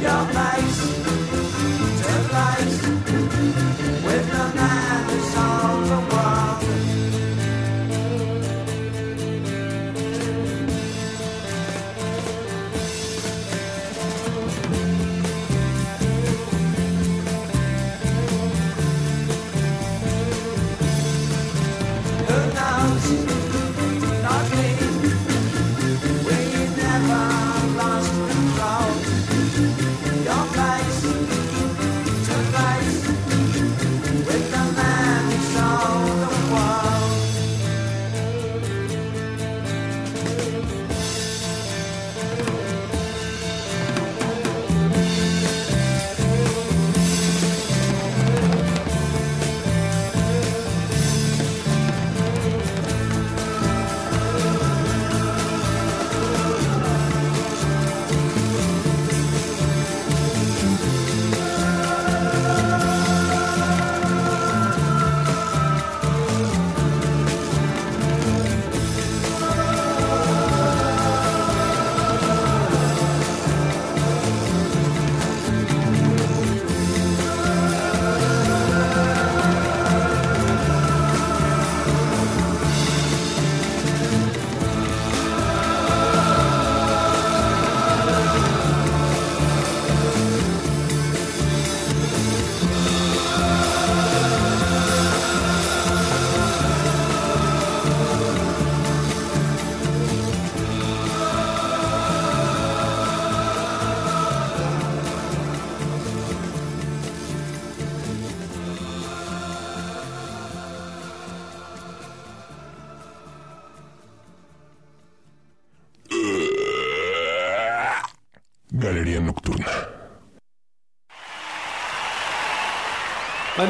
Your face to face with the man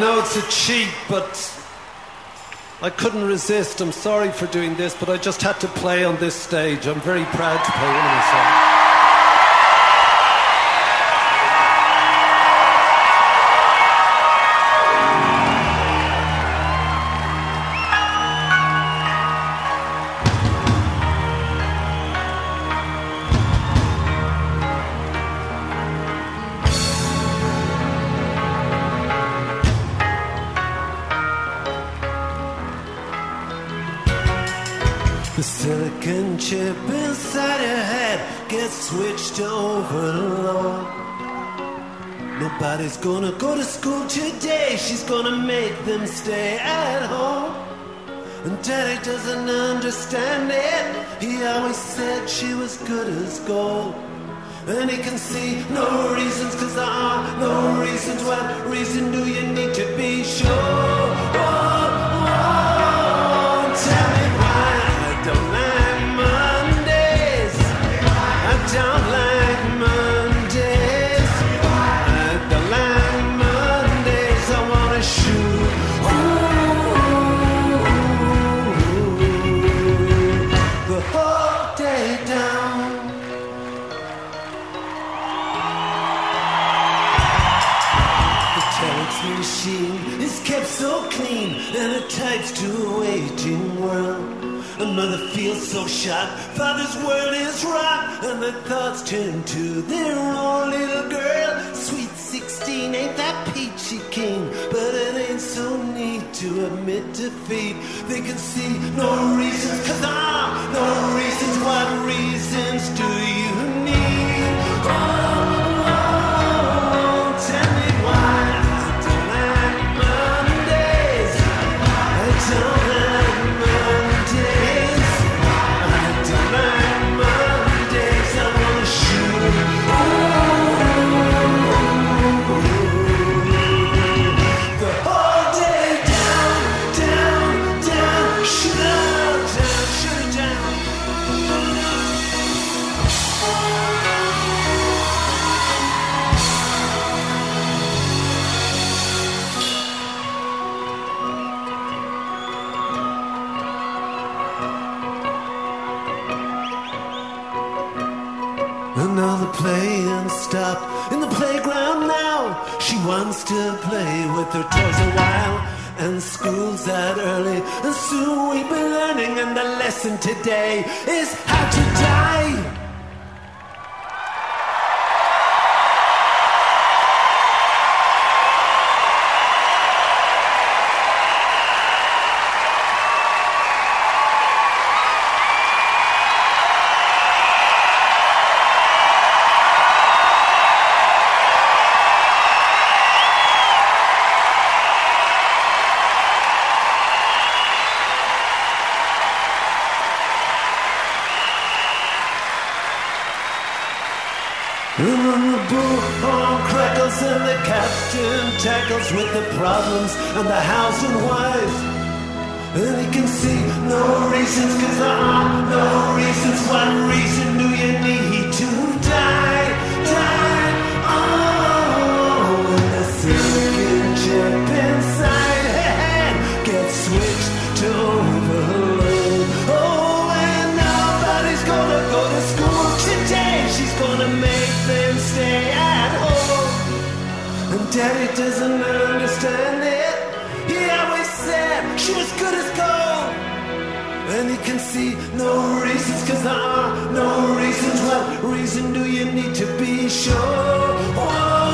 know it's a cheat, but I couldn't resist. I'm sorry for doing this, but I just had to play on this stage. I'm very proud to play one of my songs. Gonna go to school today, she's gonna make them stay at home. And daddy doesn't understand it, he always said she was good as gold. And he can see no reasons, cause there are no reasons. What reason do you need to be sure? Tell mother feels so shocked, father's world is rocked, and the thoughts turn to their own little girl. Sweet 16 ain't that peachy king, but it ain't so neat to admit defeat. They can see no reasons, cause ah, no reasons. What reasons do you need? Oh, to play with their toys a while. And school's out early, and soon we'll be learning. And the lesson today is how to die. Tackles with the problems and the house and wife. And he can see no reasons, cause there there are no reasons. What reason do you need to be sure? Whoa,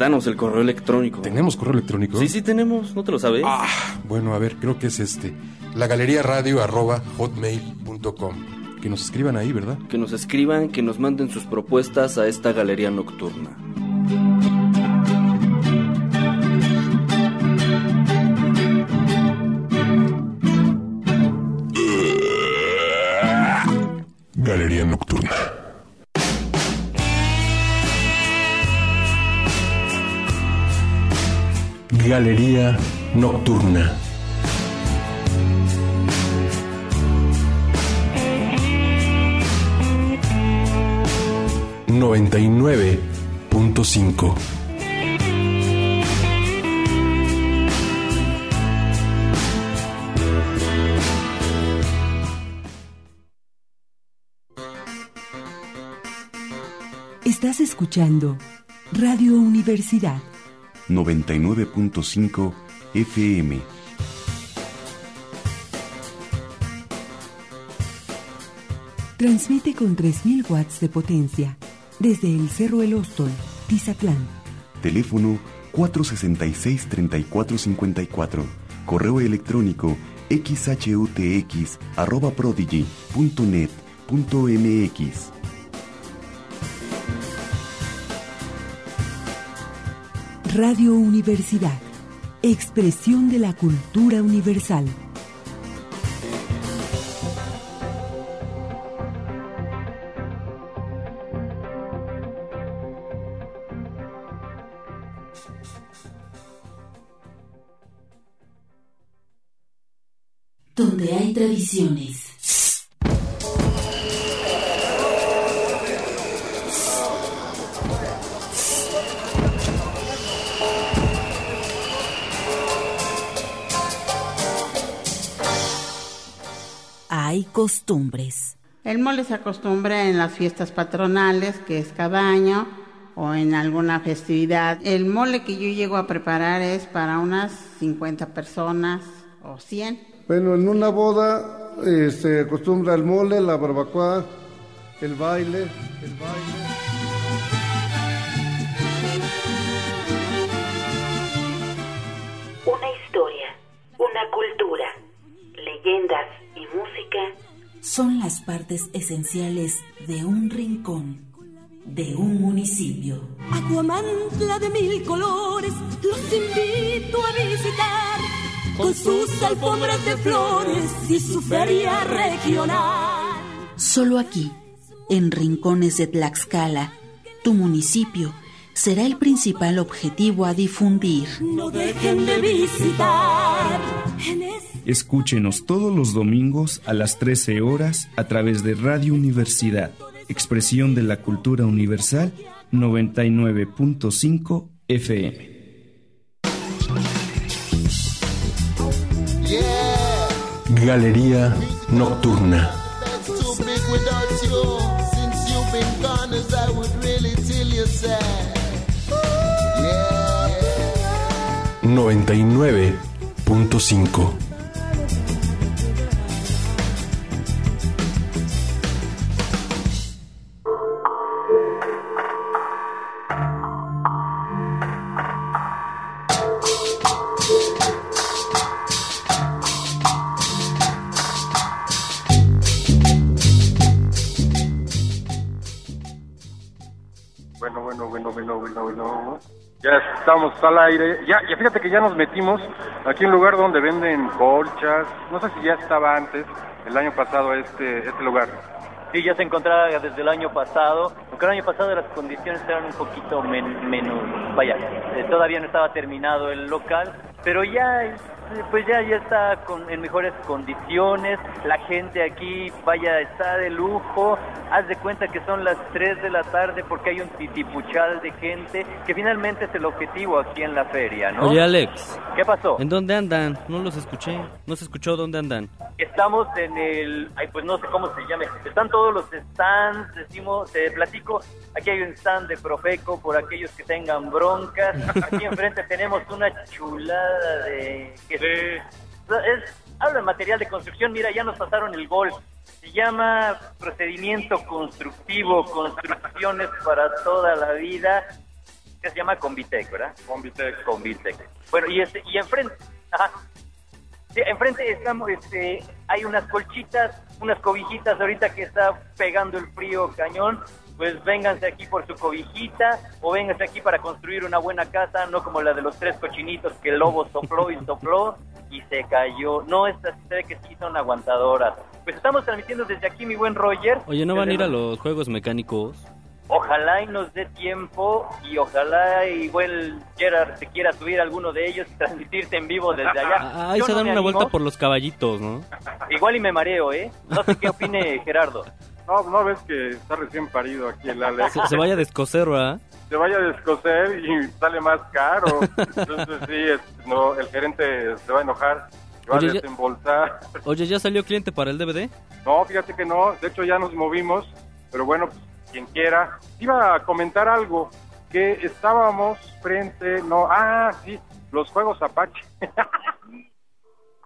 danos el correo electrónico. ¿Tenemos correo electrónico? Sí, sí tenemos, ¿no te lo sabes? Ah, bueno, a ver, creo que es este. La galería radio arroba hotmail.com. Que nos escriban ahí, ¿verdad? Que nos escriban, que nos manden sus propuestas a esta galería nocturna. Galería Nocturna. Noventa y nueve punto cinco. Estás escuchando Radio Universidad. 99.5 FM. Transmite con 3.000 watts de potencia desde el Cerro El Ostol, Tizatlán. Teléfono 466-3454. Correo electrónico xhutx Radio Universidad. Expresión de la cultura universal. Donde hay tradiciones. Hay costumbres. El mole se acostumbra en las fiestas patronales, que es cada año, o en alguna festividad. El mole que yo llego a preparar es para unas 50 personas o 100. Bueno, en una boda eh, se acostumbra el mole, la barbacoa, el baile, el baile. Una historia, una cultura, leyendas música Son las partes esenciales de un rincón, de un municipio. Aguamantla de mil colores, los invito a visitar con sus alfombras de flores y su feria regional. Solo aquí, en Rincones de Tlaxcala, tu municipio será el principal objetivo a difundir. No dejen de visitar. En Escúchenos todos los domingos a las 13 horas a través de Radio Universidad, expresión de la cultura universal 99.5 FM. Galería Nocturna. too big without you. Since Al aire. Ya, fíjate que ya nos metimos aquí en un lugar donde venden colchas. No sé si ya estaba antes, el año pasado, este, este lugar. Sí, ya se encontraba desde el año pasado, aunque el año pasado las condiciones eran un poquito men- menos, vaya, eh, todavía no estaba terminado el local, pero ya, pues ya, ya está con, en mejores condiciones, la gente aquí, vaya, está de lujo, haz de cuenta que son las 3 de la tarde porque hay un titipuchal de gente, que finalmente es el objetivo aquí en la feria, ¿no? Oye, Alex. ¿Qué pasó? ¿En dónde andan? No los escuché. No se escuchó dónde andan. Estamos en el, ay, pues no sé cómo se llame, están todos los stands, decimos, te platico, aquí hay un stand de Profeco por aquellos que tengan broncas, aquí enfrente tenemos una chulada de... Que es, habla de material de construcción, mira, ya nos pasaron el gol, se llama procedimiento constructivo, construcciones para toda la vida, que se llama Convitec, ¿verdad? Convitec. Convitec. Bueno, y este, y enfrente, ajá. Sí, enfrente estamos, este, hay unas colchitas, unas cobijitas ahorita que está pegando el frío cañón. Pues vénganse aquí por su cobijita o vénganse aquí para construir una buena casa, no como la de los tres cochinitos que el lobo sopló y sopló y se cayó. No, estas ve que sí son aguantadoras. Pues estamos transmitiendo desde aquí, mi buen Roger. Oye, ¿no van a ir a los juegos mecánicos? Ojalá y nos dé tiempo y ojalá igual Gerard se quiera subir a alguno de ellos y transmitirte en vivo desde allá. Ah, ahí Yo se no dan una animo. vuelta por los caballitos, ¿no? Igual y me mareo, ¿eh? No sé qué opine Gerardo. No, no ves que está recién parido aquí el Alex. Se, se vaya a descoser, ¿verdad? Se vaya a descoser y sale más caro. Entonces sí, es- no, el gerente se va a enojar, se va Oye, a ya- desembolsar. Oye, ¿ya salió cliente para el DVD? No, fíjate que no, de hecho ya nos movimos, pero bueno, pues, quien quiera. Iba a comentar algo, que estábamos frente, no, ah, sí, los juegos Apache.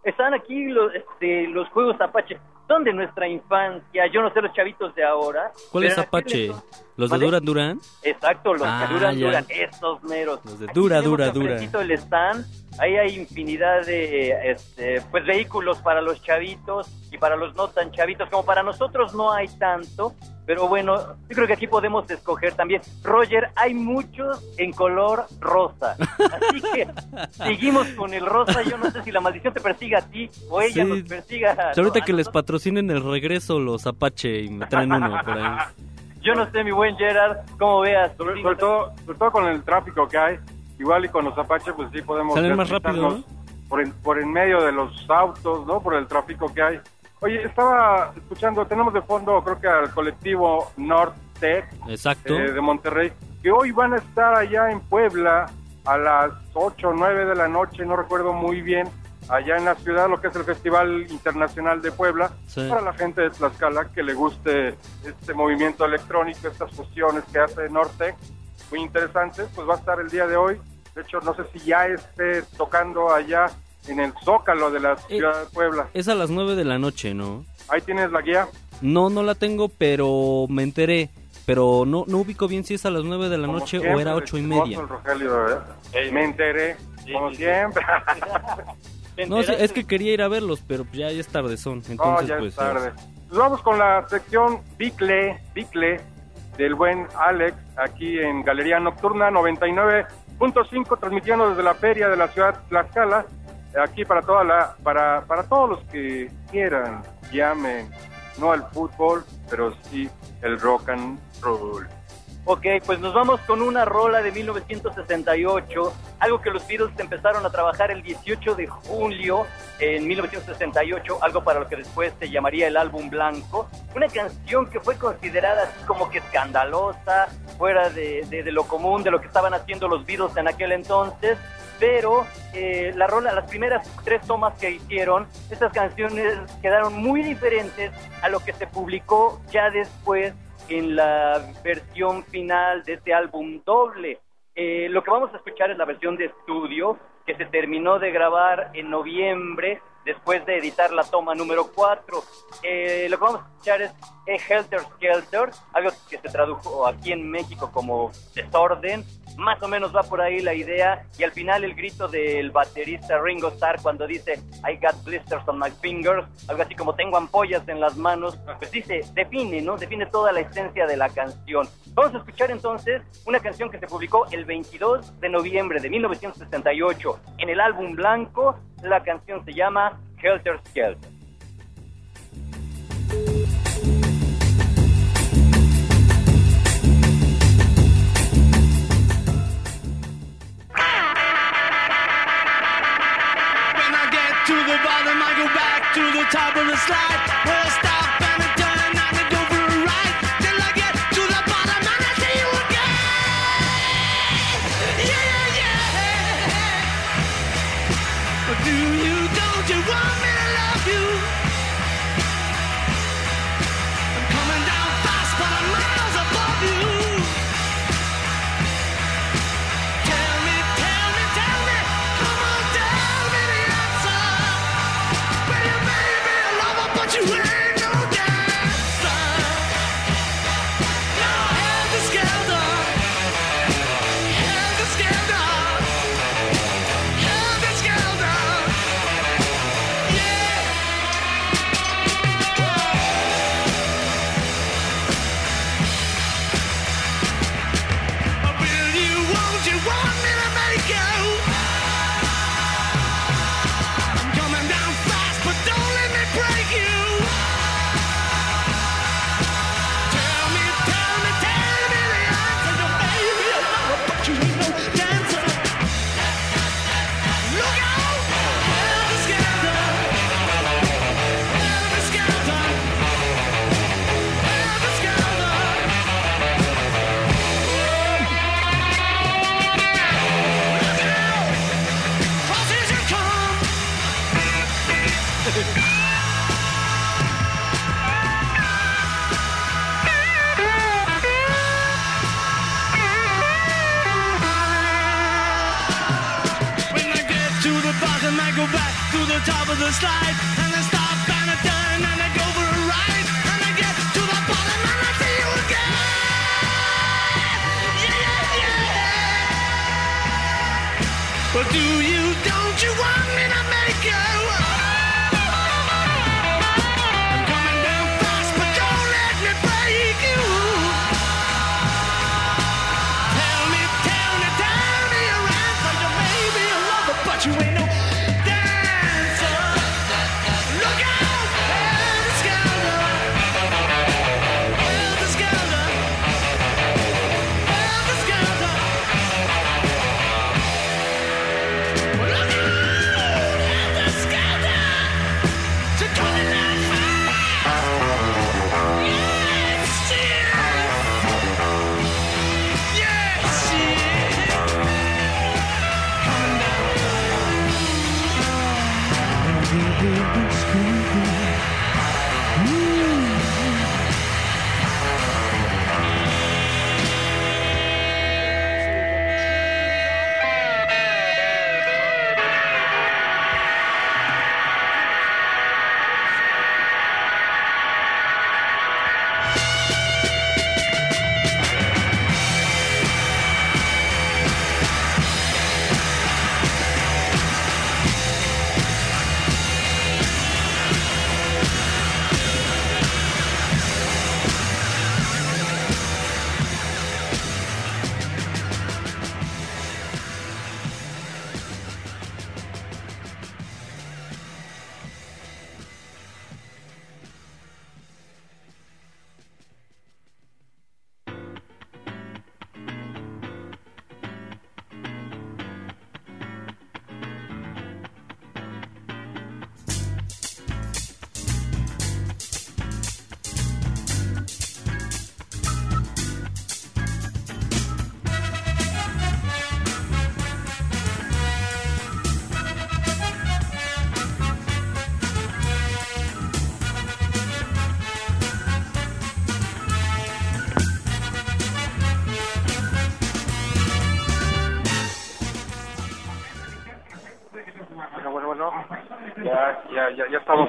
Están aquí los, este, los juegos Apache. Son de nuestra infancia. Yo no sé los chavitos de ahora. ¿Cuál es Apache? ¿Los de. Duran Duran? Exacto, los Ah, que duran, duran, estos meros. Los de Aquí dura, tenemos dura, dura. el stand, ahí hay infinidad de este, pues vehículos para los chavitos y para los no tan chavitos, como para nosotros no hay tanto, pero bueno, yo creo que aquí podemos escoger también. Roger, hay muchos en color rosa, así que seguimos con el rosa, yo no sé si la maldición te persiga a ti o ella Sí. nos persiga a, ahorita que les patrocinen el regreso los Apache y me traen uno por ahí. Yo no sé, mi buen Gerard, cómo veas. Sobre, sobre todo, sobre todo con el tráfico que hay, igual y con los Apache, pues sí podemos Salen más rápido, por, en, por en medio de los autos, ¿no? Por el tráfico que hay. Oye, estaba escuchando, tenemos de fondo, creo que al colectivo Nortec Exacto. eh, de Monterrey, que hoy van a estar allá en Puebla a las 8 o 9 de la noche, no recuerdo muy bien, allá en la ciudad, lo que es el Festival Internacional de Puebla, Sí. para la gente de Tlaxcala que le guste este movimiento electrónico, estas fusiones que hace Nortec, muy interesantes, pues va a estar el día de hoy. De hecho, no sé si ya esté tocando allá en el Zócalo de la ciudad de Puebla. Es a las 9 de la noche, ¿no? Ahí tienes la guía. No, no la tengo, pero me enteré. Pero no, no ubico bien si es a las 9 de la Como noche o siempre, era ocho y respetuoso media. el Rogelio, ¿eh? Me enteré, como siempre. No, sí, es que quería ir a verlos, pero ya, ya es tardezón. No, Entonces, ya pues. es tarde. Pues vamos con la sección Bicle, Bicle del buen Alex, aquí en Galería Nocturna 99.5, transmitiendo desde la feria de la ciudad Tlaxcala, aquí para toda la, para, para todos los que quieran, llamen, no al fútbol, pero sí el rock and roll. Ok, pues nos vamos con una rola de 1968, algo que los Beatles empezaron a trabajar el 18 de julio en 1968, algo para lo que después se llamaría el álbum blanco, una canción que fue considerada así como que escandalosa, fuera de, lo común, de lo que estaban haciendo los Beatles en aquel entonces, pero eh, la rola, las primeras tres tomas que hicieron, estas canciones quedaron muy diferentes a lo que se publicó ya después en la versión final de este álbum doble. Eh, lo que vamos a escuchar es la versión de estudio que se terminó de grabar en noviembre después de editar la toma número 4. Eh, lo que vamos a escuchar es Helter Skelter, algo que se tradujo aquí en México como desorden. Más o menos va por ahí la idea. Y al final el grito del baterista Ringo Starr cuando dice I got blisters on my fingers, algo así como tengo ampollas en las manos, pues dice, define, ¿no? Define toda la esencia de la canción. Vamos a escuchar entonces una canción que se publicó el 22 de noviembre de 1968 en el álbum blanco. La canción se llama Helter Skelter. Slide. Of slide,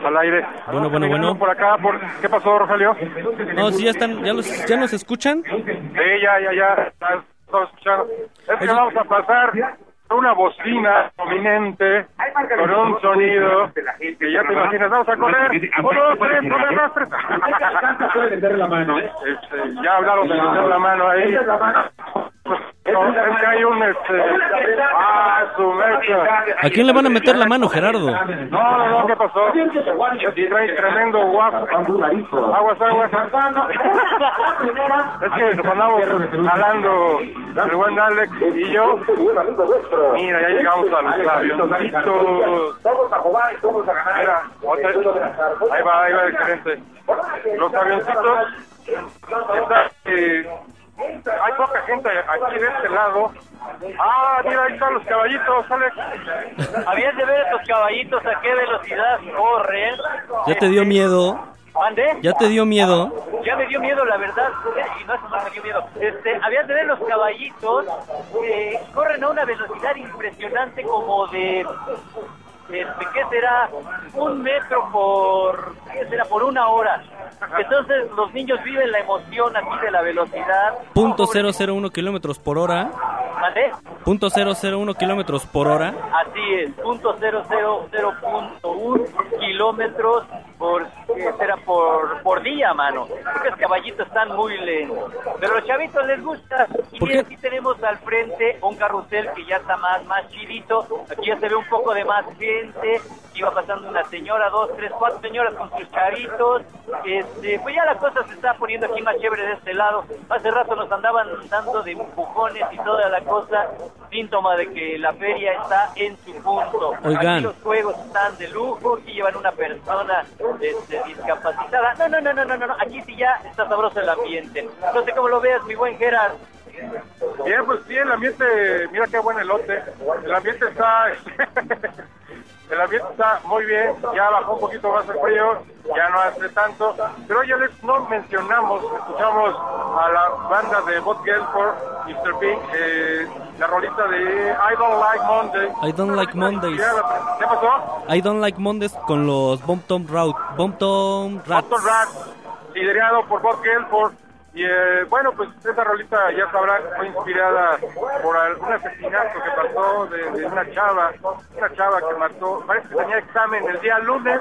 al aire. Bueno, bueno, bueno. Por acá, por... ¿qué pasó, Rogelio? No, sí, ya están, ya, los, ya nos escuchan. Sí, ya, ya, ya. Estamos escuchando. Es que vamos a pasar una bocina prominente con un sonido que ya te imaginas. Vamos a correr. Uno, dos, tres, uno, dos, tres. Puede vender la mano, ¿eh? Este, ya hablaron de meter la mano ahí. No, es que hay un este. Ah, su mecha. ¿A quién le van a meter la mano, Gerardo? No, no, no, ¿qué pasó? Trae tremendo guapo. Aguas, aguas. Es que nos andamos hablando el buen Alex y yo. Mira, ya llegamos a los avioncitos. Todos a jugar y todos a ganar. Ahí va, ahí va el gerente. Los avioncitos. Está, eh, hay poca gente aquí de este lado. Ah, mira, ahí están los caballitos, Alex. Habías de ver estos caballitos a qué velocidad corren. ¿Ya te dio miedo? ¿Mande? ¿Ya te dio miedo? Ya me dio miedo, la verdad. Y no, eso no me dio miedo. Este, habías de ver los caballitos que corren a una velocidad impresionante como de... Este, ¿qué será? Un metro por... ¿Qué será? Por una hora. Entonces los niños viven la emoción aquí de la velocidad. Punto 001 kilómetros por hora. ¿Mande? Punto 001 kilómetros por hora. Así es, punto cero cero cero punto un kilómetros por, ¿qué será? por por día, mano. Porque los caballitos están muy lentos. Pero a los chavitos les gusta. Y ¿Por mira, qué? aquí tenemos al frente un carrusel que ya está más, más chidito. Aquí ya se ve un poco de más gente. Iba pasando una señora, dos, tres, cuatro señoras con sus chavitos. Este, pues ya la cosa se está poniendo aquí más chévere de este lado. Hace rato nos andaban dando de empujones y toda la cosa. Síntoma de que la feria está en su punto. Oigan. Aquí los juegos están de lujo. Aquí llevan una persona este, discapacitada. No, no, no, no, no, no, no. Aquí sí ya está sabroso el ambiente. No sé cómo lo veas, mi buen Gerard. Bien, pues sí, el ambiente, mira qué buen elote. El ambiente está, el ambiente está muy bien, ya bajó un poquito más el frío, ya no hace tanto, pero hoy Alex no mencionamos, escuchamos a la banda de Bob Gelford, Mr. Pink, eh, la rolita de I Don't Like Monday. I don't like Mondays. ¿Qué pasó? I don't like Mondays con los Bomb Tom Rout, Bomb Tom Rats. Boston Rats, liderado por Bob Gelford. Y eh, bueno, pues esa rolita ya sabrán fue inspirada por un asesinato que pasó de, de una chava, una chava que mató, parece que tenía examen el día lunes,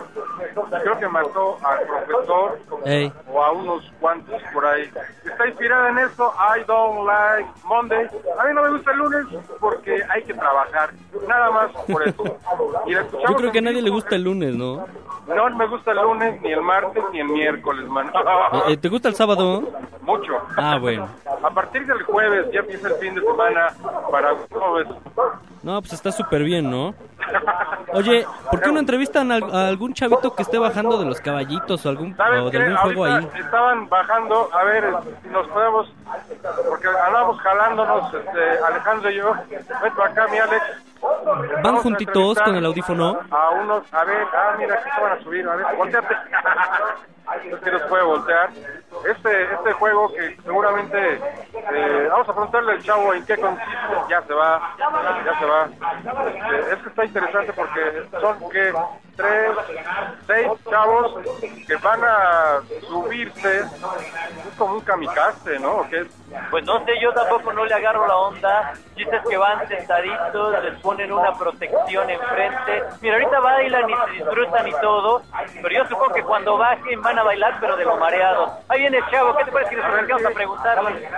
creo que mató al profesor Ey. o a unos cuantos por ahí. Está inspirada en eso, I don't like Monday. A mí no me gusta el lunes porque hay que trabajar, nada más por eso. Y la Yo creo que a nadie le gusta el lunes, ¿no? No me gusta el lunes, ni el martes, ni el miércoles, man. Eh, eh, ¿Te gusta el sábado? Mucho. Ah, bueno. A partir del jueves ya empieza el fin de semana para ¿cómo ves? No, pues está súper bien, ¿no? Oye, ¿por qué no entrevistan a algún chavito que esté bajando de los caballitos o, algún, ¿Sabes o de algún juego ahí? estaban bajando, a ver si nos podemos, porque andamos jalándonos, este, Alejandro y yo. Ven para acá, mi Alex. ¿Van juntitos con el audífono? A unos, a ver, ah, mira, aquí se van a subir, a ver, volteate. Es que nos puede voltear. Este, este juego que seguramente, eh, vamos a preguntarle al chavo en qué consiste, ya se va, ya se va. Eh, es que está interesante porque son que tres, seis chavos que van a subirse, es como un kamikaze, ¿no? ¿O qué es? Pues no sé, yo tampoco no le agarro la onda. Dices que van sentaditos, les ponen una protección enfrente. Mira, ahorita bailan y se disfrutan y todo, pero yo supongo que cuando bajen van a bailar, pero de lo mareados. Ahí viene el chavo, ¿qué te parece que nos acercamos a preguntarle?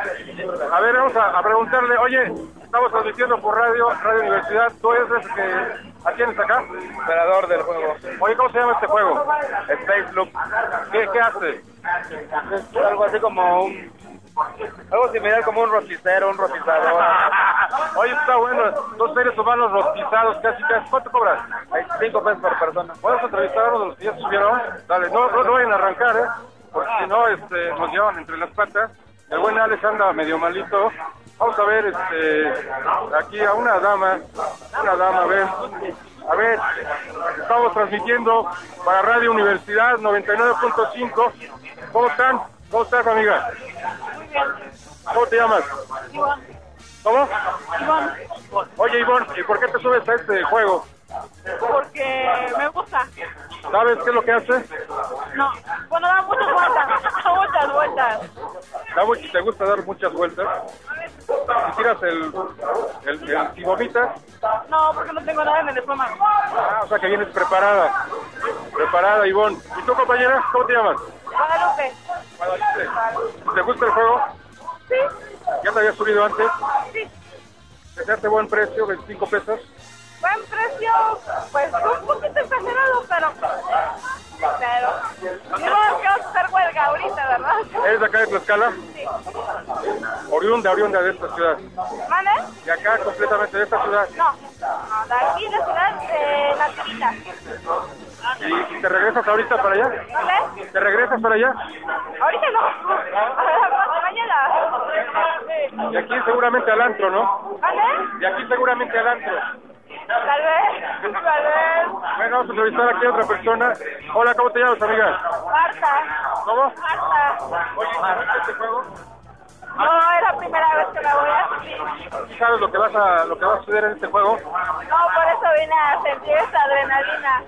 A ver, vamos a, a preguntarle, oye, estamos transmitiendo por radio, Radio Universidad, ¿tú eres el que atiendes acá? Operador del juego. Oye, ¿cómo se llama este juego? Space Loop. ¿Qué, qué hace? Es algo así como un... Algo similar como un rostizero, un rostizador. Oye, está bueno, dos seres humanos rostizados, casi, casi. ¿Cuánto cobras? Cinco pesos por persona. ¿Puedes entrevistar a uno de los que ya subieron? Dale, no, no, no vayan a arrancar, ¿eh? Porque si no, este, nos llevan entre las patas. El buen Alex anda medio malito. Vamos a ver, este, aquí a una dama, una dama, a ver. A ver, estamos transmitiendo para Radio Universidad 99.5. ¿Cómo están? ¿Cómo estás, amiga? ¿Cómo te llamas? ¿Cómo? Oye, Ivonne, ¿y por qué te subes a este juego? Porque me gusta. ¿Sabes qué es lo que hace? No, bueno, da muchas vueltas, da muchas vueltas. ¿Te gusta dar muchas vueltas? ¿Y tiras el, el, el si vomitas? No, porque no tengo nada en el estómago. Ah, o sea que vienes preparada. Preparada, Ivonne. ¿Y tú, compañera? ¿Cómo te llamas? Guadalupe. Guadalupe. ¿Te gusta el juego? Sí. ¿Ya te habías subido antes? Sí. ¿Te hace buen precio, 25 pesos? Buen precio, pues un poquito exagerado, pero... Pero... huelga ahorita, ¿verdad? ¿Eres de acá de Tlaxcala? Sí. Oriunda, oriunda de esta ciudad. ¿Mane? ¿De acá completamente de esta ciudad? No. No, de aquí, de ciudad de Nativita. ¿Y, te regresas ahorita para allá? ¿Vale? ¿Te regresas para allá? Ahorita no. Mañana. De aquí seguramente al antro, ¿no? ¿Vale? De aquí seguramente al antro. Tal vez, tal vez. Bueno, vamos a entrevistar aquí a otra persona. Hola, ¿cómo te llamas, amiga? Marta. ¿Cómo? Marta. Oye, ¿sabes este juego? No, es la primera vez que me voy a subir. ¿Sabes lo que vas a lo que va a suceder en este juego? No, por eso vine a sentir esa adrenalina.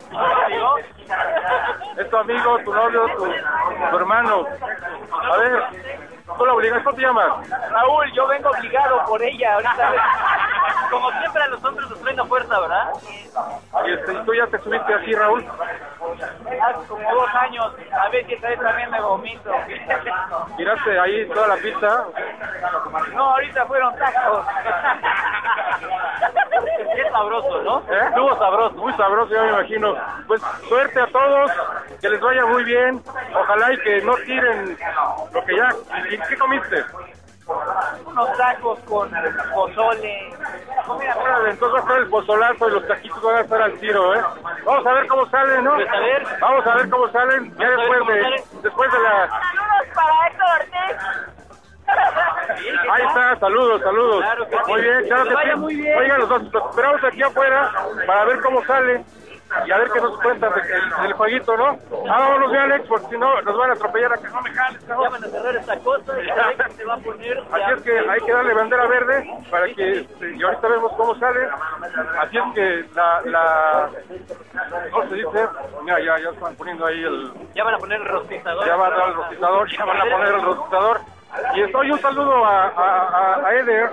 Es tu amigo, tu novio, tu, tu hermano. A ver, tú la obligas, ¿cómo te llamas? Raúl, yo vengo obligado por ella ahorita. Como siempre a los hombres nos traen la fuerza, ¿verdad? Y, este, ¿y tú ya te subiste así, Raúl? Hace como dos años, a ver si esta vez también me vomito. ¿Miraste ahí toda la pista? No, ahorita fueron tacos. Qué sabroso, ¿no? ¿Eh? Estuvo sabroso. Muy sabroso, ya me imagino. Pues suerte a todos, que les vaya muy bien. Ojalá y que no tiren lo que ya... ¿Y qué comiste? Unos tacos con pozole. Órale, entonces va a estar el pozolazo y los taquitos van a estar al tiro, ¿eh? Vamos a ver cómo salen, ¿no? Pues a ver. Vamos a ver cómo salen ya después de, salen. después de la... Saludos para Héctor Ortiz. Ahí está, saludos, saludos. Claro que sí. Muy bien, claro Que que vaya sí. muy bien. Oigan, los, los esperamos aquí afuera para ver cómo sale. Y a ver qué nos cuentan de- del, del jueguito, ¿no? Ah, vámonos ya, Alex, porque si no nos van a atropellar acá. No me jales, Ya van a cerrar esta cosa y a ver se va a poner. Así es que hay que darle bandera verde para que, este, y ahorita vemos cómo sale. Así es que la, la, ¿cómo se dice? Mira, ya, ya están poniendo ahí el, Ya van a poner el rostizador. ya van a dar el rostizador, ya van a poner el rostizador. Y estoy un saludo a, a, a- a Eder,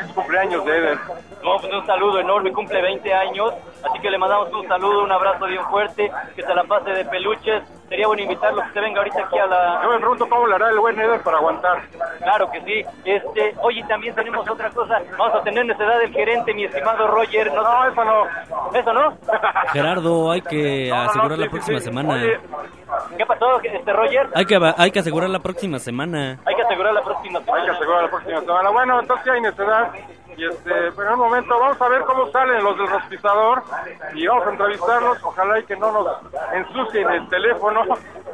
es cumpleaños de Eder. No, pues un saludo enorme, cumple 20 años, así que le mandamos un saludo, un abrazo bien fuerte, que se la pase de peluches. Sería bueno invitarlo que se venga ahorita aquí a la... Yo me pregunto cómo le hará el buen Eder para aguantar. Claro que sí. Este, oye, también tenemos otra cosa. Vamos a tener necesidad del gerente, mi estimado Roger. No, eso no. ¿Eso no? Gerardo, hay que asegurar la próxima semana. ¿Qué pasó, este Roger? Hay que, hay que asegurar la próxima semana. Hay que asegurar la próxima semana. Hay que asegurar la próxima semana. Bueno, entonces hay necesidad. Y este, pero en un momento vamos a ver cómo salen los del rostizador y vamos a entrevistarlos. Ojalá y que no nos ensucien el teléfono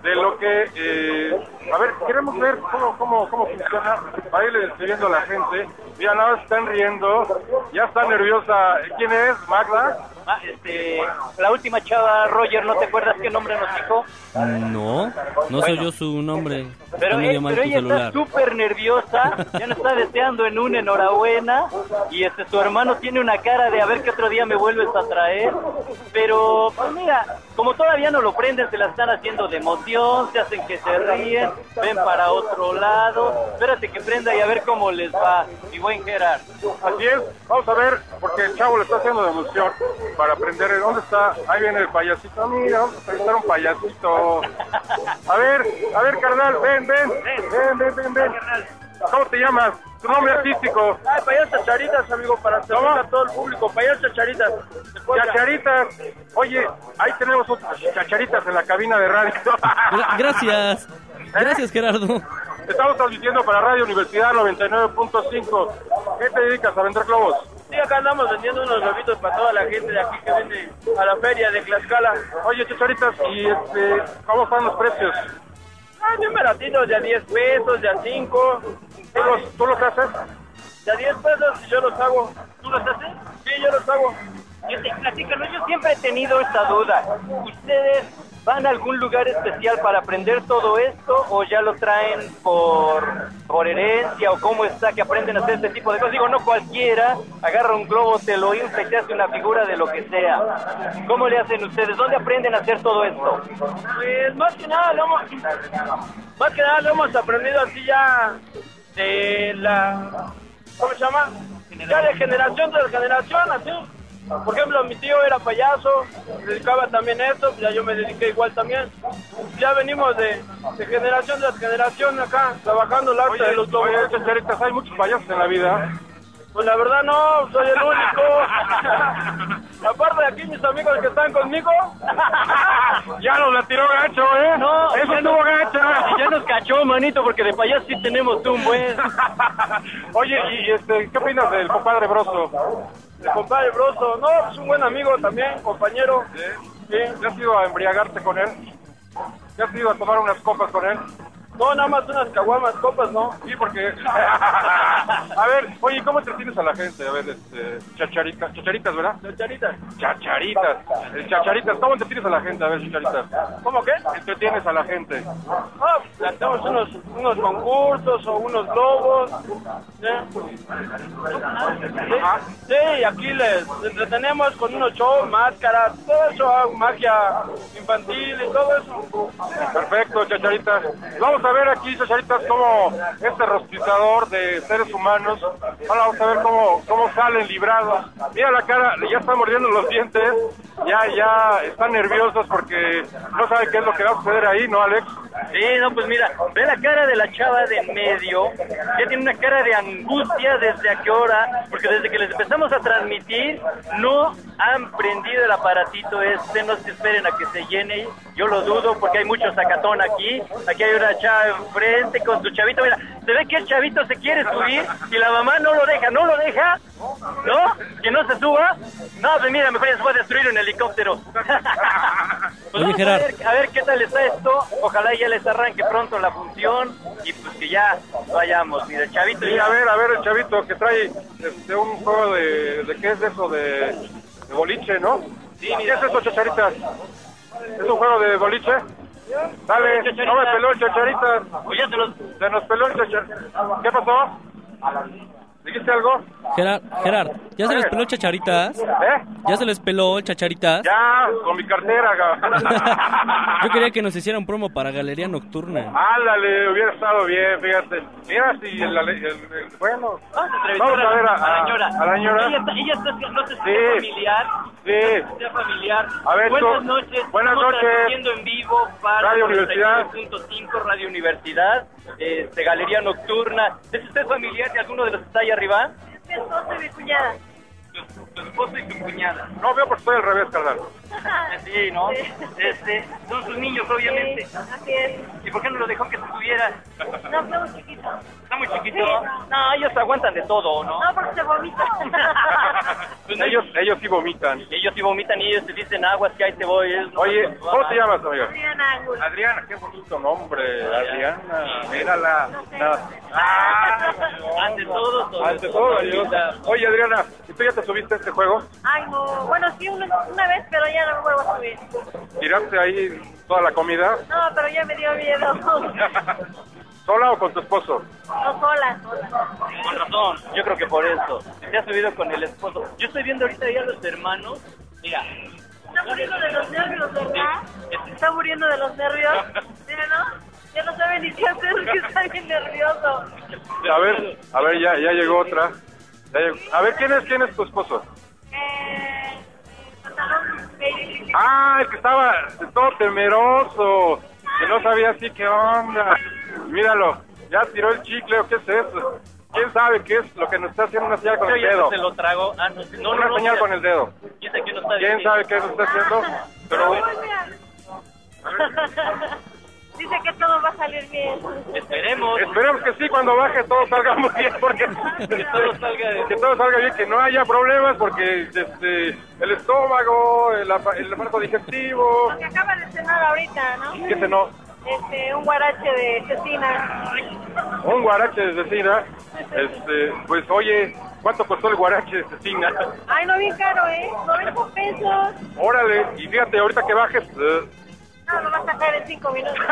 de lo que. eh, a ver, queremos ver cómo, cómo, cómo funciona. Para irle describiendo a la gente. Mira, nada, están riendo. Ya está nerviosa. ¿Quién es? ¿Magda? Ah, este, la última chava, Roger, ¿no te acuerdas qué nombre nos dijo? No, no soy yo su nombre. Pero, mal pero ella está súper nerviosa, ya nos está deseando en un enhorabuena y este su hermano tiene una cara de a ver qué otro día me vuelves a traer, pero pues mira, como todavía no lo prenden, se la están haciendo de emoción, se hacen que se ríen, ven para otro lado, espérate que prenda y a ver cómo les va, mi buen Gerard. Así es, vamos a ver, porque el chavo le está haciendo de emoción para aprender. ¿Dónde está? Ahí viene el payasito. Mira, vamos a un payasito. A ver, a ver, carnal, ven, ven, ven, ven, ven, ven. ¿Cómo te llamas? Tu nombre artístico. Ay, payasas charitas, amigo, para servir ¿Cómo? a todo el público. Payasas charitas. Chacharitas. Oye, ahí tenemos otras chacharitas en la cabina de radio. Gra- Gracias. Gracias, Gerardo. Estamos transmitiendo para Radio Universidad 99.5. ¿Qué te dedicas a vender globos? Sí, acá andamos vendiendo unos globitos para toda la gente de aquí que viene a la feria de Tlaxcala. Oye, chacharitas, ¿y este, cómo están los precios? Ah, bien baratitos, de a 10 pesos, de a 5. ¿Tú los, tú los haces? De a 10 pesos yo los hago. ¿Tú los haces? Sí, yo los hago. Yo te platícalo, yo siempre he tenido esta duda. ¿Ustedes van a algún lugar especial para aprender todo esto o ya lo traen por, por herencia o cómo está que aprenden a hacer este tipo de cosas? Digo, no cualquiera agarra un globo, te lo infla y te hace una figura de lo que sea. ¿Cómo le hacen ustedes? ¿Dónde aprenden a hacer todo esto? Pues más que nada lo hemos, más que nada lo hemos aprendido así ya de la, ¿cómo se llama? Ya de generación tras generación, así. Por ejemplo, mi tío era payaso, se dedicaba también a esto, ya yo me dediqué igual también. Ya venimos de, de generación tras generación acá, trabajando el arte de los globos. oye, hay muchos payasos en la vida. Pues la verdad no, soy el único. Aparte de aquí mis amigos que están conmigo. ya nos la tiró gacho, ¿eh? No, eso estuvo nos- gacho. Ya nos cachó, manito, porque de payaso sí tenemos un buen. Oye, y este, ¿qué opinas del compadre Broso? El compadre Broso, no, es un buen amigo también, compañero. Sí, ¿ya has ido a embriagarte con él? ¿Ya has ido a tomar unas copas con él? No, nada más unas caguamas, copas, ¿no? Sí, porque... a ver, oye, ¿cómo entretienes a la gente? A ver, este, chacharitas, chacharitas, ¿verdad? Chacharitas. Chacharitas, el chacharitas, ¿cómo entretienes a la gente? A ver, chacharitas. ¿Cómo qué? Entretienes a la gente. Ah, hacemos unos, unos concursos o unos globos. ¿sí? Sí, sí, aquí les entretenemos con unos shows, máscaras, todo eso, ah, magia infantil y todo eso. Perfecto, chacharitas. Vamos a ver aquí, chacharitas, cómo este rostizador de seres humanos, ahora vamos a ver cómo, cómo salen librados. Mira la cara, ya están mordiendo los dientes, ya, ya están nerviosos porque no saben qué es lo que va a suceder ahí, ¿no, Alex? Sí, no, pues mira, ve la cara de la chava de medio, ya tiene una cara de angustia desde a qué hora, porque desde que les empezamos a transmitir, no han prendido el aparatito este, no se esperen a que se llene, yo lo dudo porque hay mucho sacatón aquí, aquí hay una chava enfrente con su chavito, mira, se ve que el chavito se quiere subir y la mamá no lo deja, no lo deja, ¿no? Que no se suba, no, pues mira, mejor ya se va a destruir un helicóptero. Pues Oye, a ver, a ver qué tal está esto. Ojalá ya les arranque pronto la función y pues que ya vayamos. Mira, el chavito Sí, ya. a ver, a ver, el chavito que trae este, un juego de, de ¿qué es eso? De, de boliche, ¿no? ¿Qué es eso, chacharitas? ¿Es un juego de boliche? Dale, no me peló el chacharitas. Se nos peló el chacharitas. ¿Qué pasó? ¿Dijiste algo? Gerard, Gerard, ¿ya se les Eh. peló chacharitas? ¿Eh? ¿Ya se les peló chacharitas? Ya, con mi cartera. Yo quería que nos hicieran promo para Galería Nocturna. Ándale, hubiera estado bien, fíjate. Mira si el, el- el- el- bueno. Vamos a ver a, a la señora. a la señora. Ella, está, ella está, no sé si Sí. es familiar. Sí. No sé si sea familiar. A ver, buenas tú- noches. buenas Estamos noches. en vivo para Radio Universidad. 99.5 Radio Universidad, este, Galería Nocturna. ¿Es usted familiar de alguno de los que está ahí arriba? Mi esposo y mi cuñada. Tu, tu esposo y tu cuñada. No veo porque estoy al revés, carnal. Sí, ¿no? Este, son sus niños, obviamente. Así es. ¿Y por qué no lo dejó que se subiera? No, está muy chiquito. Está muy chiquito. No, ellos aguantan de todo, ¿no? No, porque se vomita. ellos, ellos sí vomitan. Ellos sí vomitan y ellos te dicen aguas que ahí te voy. no Oye, ¿cómo te llamas, amiga? Adriana Ángulo. Adriana, qué bonito nombre, Adriana. Mírala. Ah, Ante todo, sobre Ante todo. Oye, Adriana, ¿y tú ya te subiste a este juego? Ay, no. Bueno, sí, una, una vez, pero ya no me vuelvo a subir. ¿Tiraste ahí toda la comida? No, pero ya me dio miedo. ¿Sola o con tu esposo? No, sola, sola. Con razón, yo creo que por eso. Se ha subido con el esposo. Yo estoy viendo ahorita ahí a los hermanos. Mira, Está muriendo de los nervios, ¿verdad? Está muriendo de los nervios. ¿Sí, no? Ya no sabe ni qué hacer, que está bien nervioso. A ver, a ver, ya, ya llegó otra. Ya llegó. A ver, ¿quién es, quién es tu esposo? Eh. Ah, el que estaba todo temeroso, que no sabía así qué onda. Míralo, ya tiró el chicle o qué es eso. ¿Quién sabe qué es lo que nos está haciendo una señal con el dedo? se lo trago. Ah, no, no, una no, señal no, con el dedo. ¿Quién sabe qué nos está ¿Quién diciendo? sabe qué nos está haciendo? Pero Dice que todo va a salir bien. Esperemos. esperemos que sí, cuando baje todo salga muy bien, porque Que todo salga de... que todo salga bien, que no haya problemas, porque este, el estómago, el, apa- el aparato digestivo, Lo que acaba de cenar ahorita, ¿no? ¿qué se no? Este, un guarache de cecina. Un guarache de cecina, este, pues oye, ¿cuánto costó el guarache de cecina? Ay, no, bien caro, ¿eh? 90 pesos. Órale, y fíjate, ahorita que bajes, eh, No, lo vas a sacar en 5 minutos.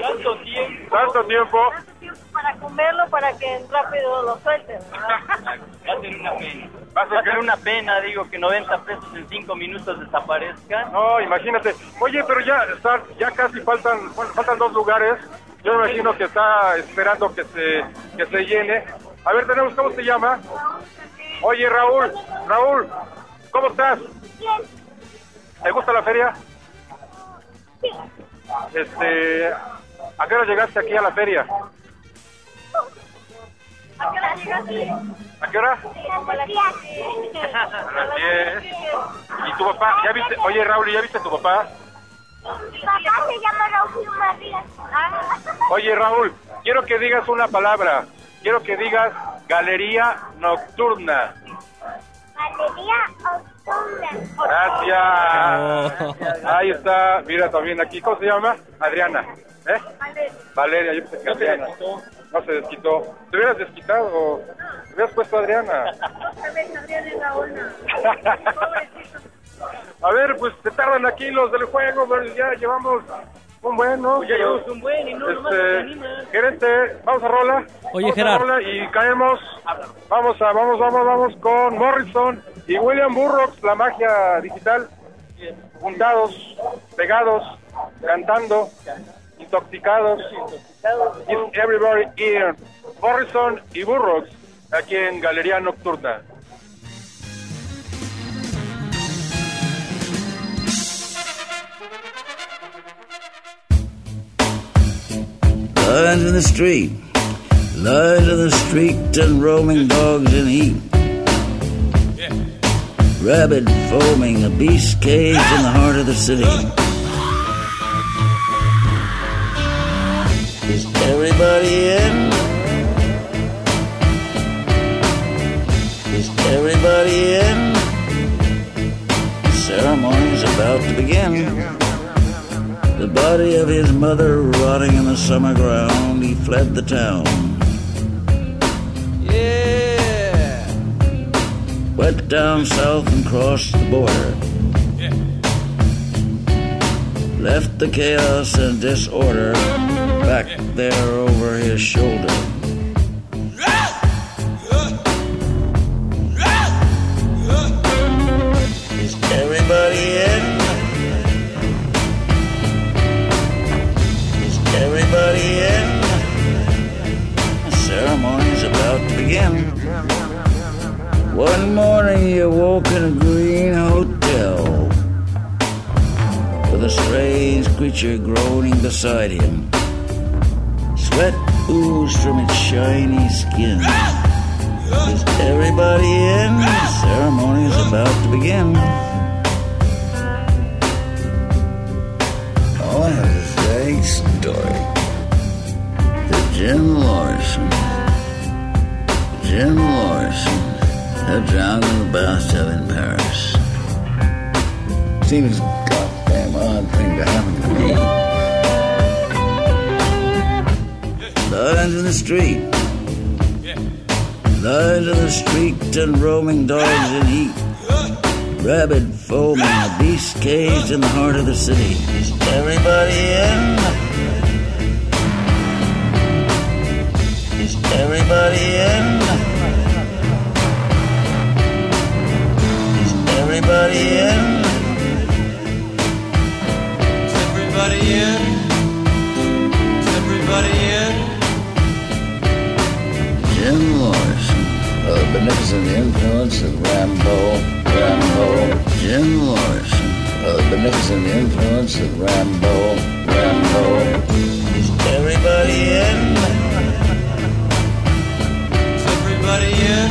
¿Cuánto tiempo? tanto tiempo, Para comerlo, para que rápido lo suelten. Va a ser una pena. Va a ser una pena, digo, que 90 pesos en 5 minutos desaparezcan. no, imagínate. Oye, pero ya, está, ya casi faltan, bueno, faltan dos lugares. Yo me imagino que está esperando que se, que se llene. A ver, tenemos, ¿cómo se llama? Oye, Raúl, Raúl, ¿cómo estás? ¿Te gusta la feria? Este, ¿a qué hora llegaste aquí a la feria? ¿A qué hora llegaste? ¿A qué hora? Como a las A las 10. ¿Y tu papá? ¿Ya viste? Oye, Raúl, ¿ya viste a tu papá? Papá se llama Raúl María. Oye, Raúl, quiero que digas una palabra. Quiero que digas galería nocturna. Galería Gracias. Ahí está. Mira también aquí. ¿Cómo se llama? Adriana. ¿Eh? Valeria, yo pensé que Adriana. No se desquitó. ¿Te hubieras desquitado? ¿Te hubieras puesto Adriana? A ver, pues se tardan aquí los del juego, pero ya llevamos un buen, ¿no? Pues ya llevamos un buen y no nomás Este, animan. gerente, vamos a rola. Oye, Vamos a rola y caemos. Vamos a, vamos, vamos, vamos con Morrison y William Burroughs, la magia digital. Juntados, pegados, cantando, intoxicados. Is everybody here? Morrison y Burroughs, aquí en Galería Nocturna. Lions in the street, lions in the street, and roaming dogs in heat. Rabid foaming, a beast cage in the heart of the city. Is everybody in? Is everybody in? Ceremony's about to begin. The body of his mother rotting in the summer ground, he fled the town. Yeah. Went down south and crossed the border. Left the chaos and disorder back there over his shoulder. Is everybody in? Is everybody in? The ceremony's about to begin. One morning he awoke in a green hotel with a strange creature groaning beside him. Oozed from its shiny skin. Is everybody in? The ceremony is about to begin. Oh, I have a vague story. That Jim Morrison, Jim Morrison, had drowned in a bathtub in Paris. Seems a goddamn odd thing to happen to me. Lines in the street. Lines in the street and roaming dogs in heat. Rabid foaming, beast caged in the heart of the city. Is everybody in? Is everybody in? Is everybody in? Is everybody in? Jim Morrison, a beneficent influence of Rambo, Rambo. Jim Morrison, a beneficent influence of Rambo, Rambo. Is everybody in? Is everybody in?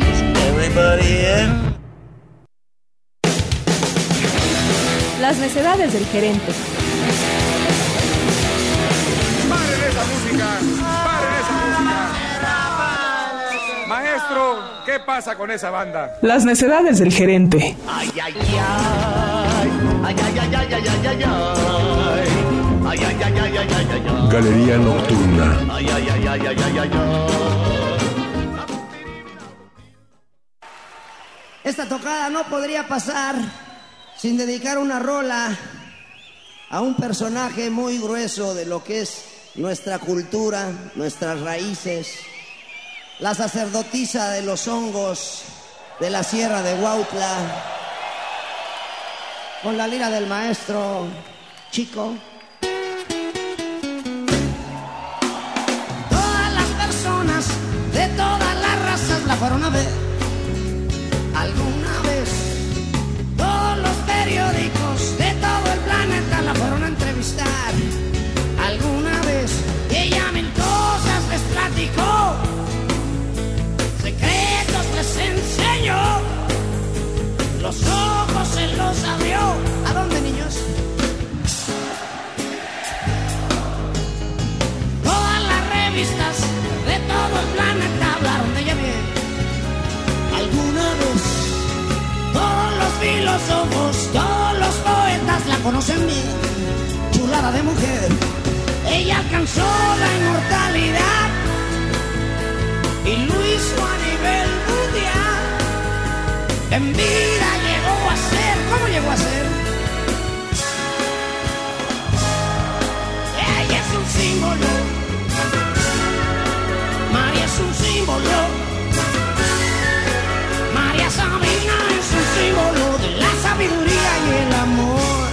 Is everybody in? Las necedades del gerente. ¿qué pasa con esa banda? Las necedades del gerente. Galería nocturna. Esta tocada no podría pasar sin dedicar una rola a un personaje muy grueso de lo que es nuestra cultura, nuestras raíces la sacerdotisa de los hongos de la sierra de Huautla, con la lira del maestro Chico. Todas las personas de todas las razas la fueron a ver alguna filósofos, todos los poetas la conocen bien. Chulada de mujer, ella alcanzó la inmortalidad y lo hizo a nivel mundial. En vida llegó a ser, ¿cómo llegó a ser? Ella es un símbolo. María es un símbolo. María Sabina símbolo de la sabiduría y el amor.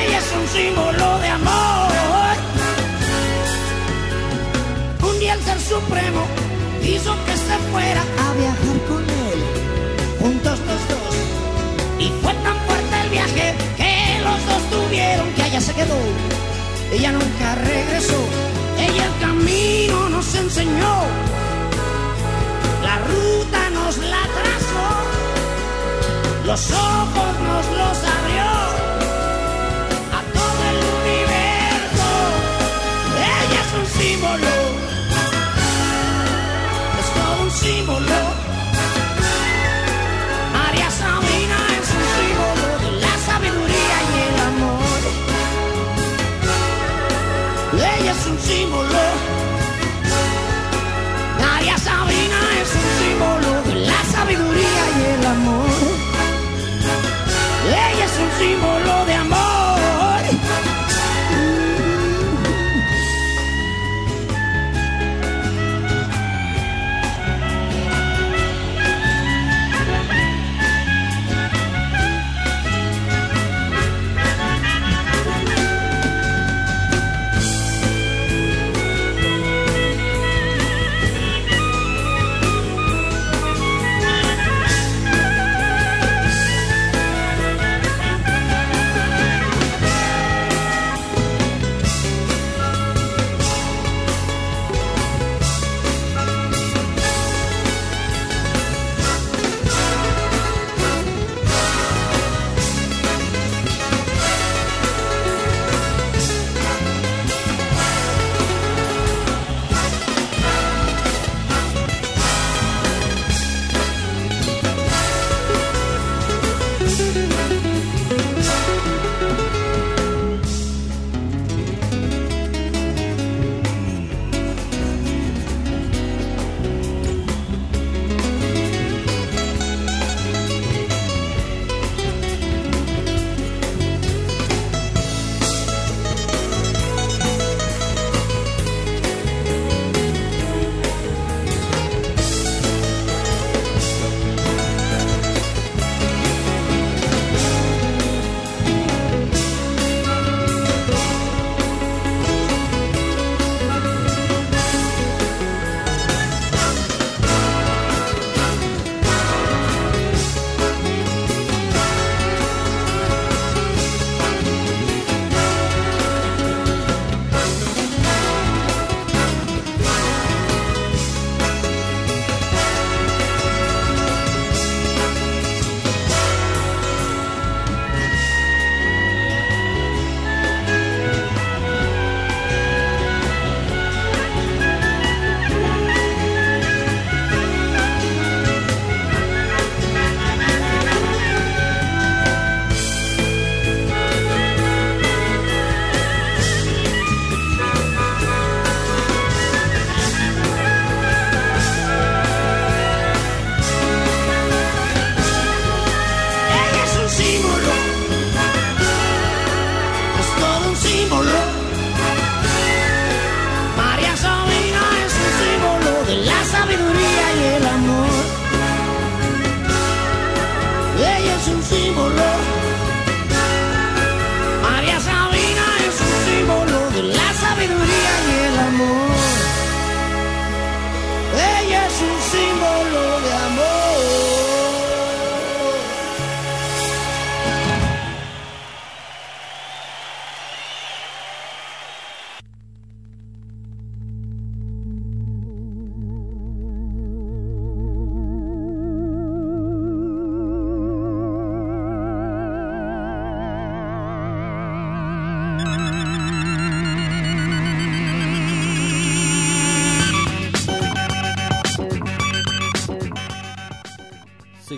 Ella es un símbolo de amor. Un día el ser supremo hizo que se fuera a viajar con él, juntos los dos. Y fue tan fuerte el viaje que los dos tuvieron que allá se quedó. Ella nunca regresó, ella el camino nos enseñó, la ruta nos la los ojos nos los abrió a todo el universo. Ella es un símbolo,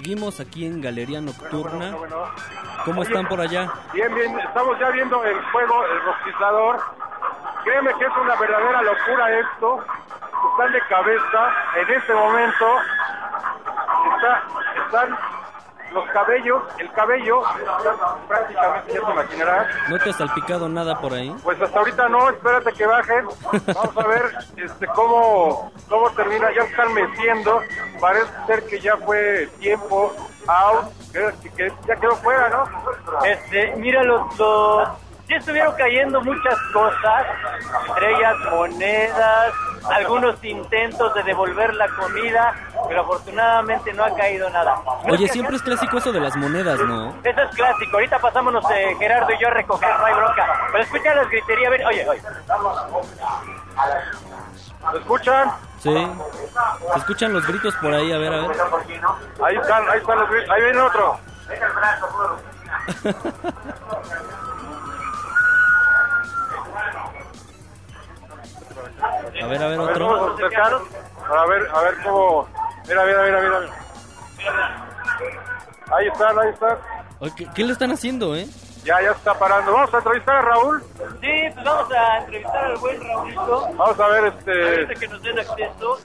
Seguimos aquí en Galería Nocturna. Bueno, bueno. ¿Cómo Oye, están por allá? Bien, bien, estamos ya viendo el juego, el rostizador. Créeme que es una verdadera locura esto. Están de cabeza en este momento. Está, están los cabellos, el cabello, prácticamente, ya te imaginarás. ¿No te ha salpicado nada por ahí? Pues hasta ahorita no, espérate que bajen. Vamos a ver este cómo, cómo termina. Ya están meciendo. Parece ser que ya fue tiempo out. Que, que ya quedó fuera, ¿no? Este, mira, los, los, ya estuvieron cayendo muchas cosas, entre ellas monedas, algunos intentos de devolver la comida, pero afortunadamente no ha caído nada. Oye, siempre es clásico eso de las monedas, ¿no? Eso es clásico. Ahorita pasámonos eh, Gerardo y yo a recoger, no hay bronca. Pero escucha las griterías, ven, oye, oye. ¿Lo escuchan? Sí. Se escuchan los gritos por ahí, a ver, a ver. Ahí están, ahí están los gri- Ahí viene otro. A ver, a ver, A ver, otro. a acercar. A ver, a ver cómo. Mira, mira, mira, mira. Ahí están, ahí están. ¿qué, qué le están haciendo, eh? Ya, ya está parando. Vamos a entrevistar a Raúl. Sí, pues vamos a entrevistar al buen Raulito. Vamos a ver este. Que nos den acceso.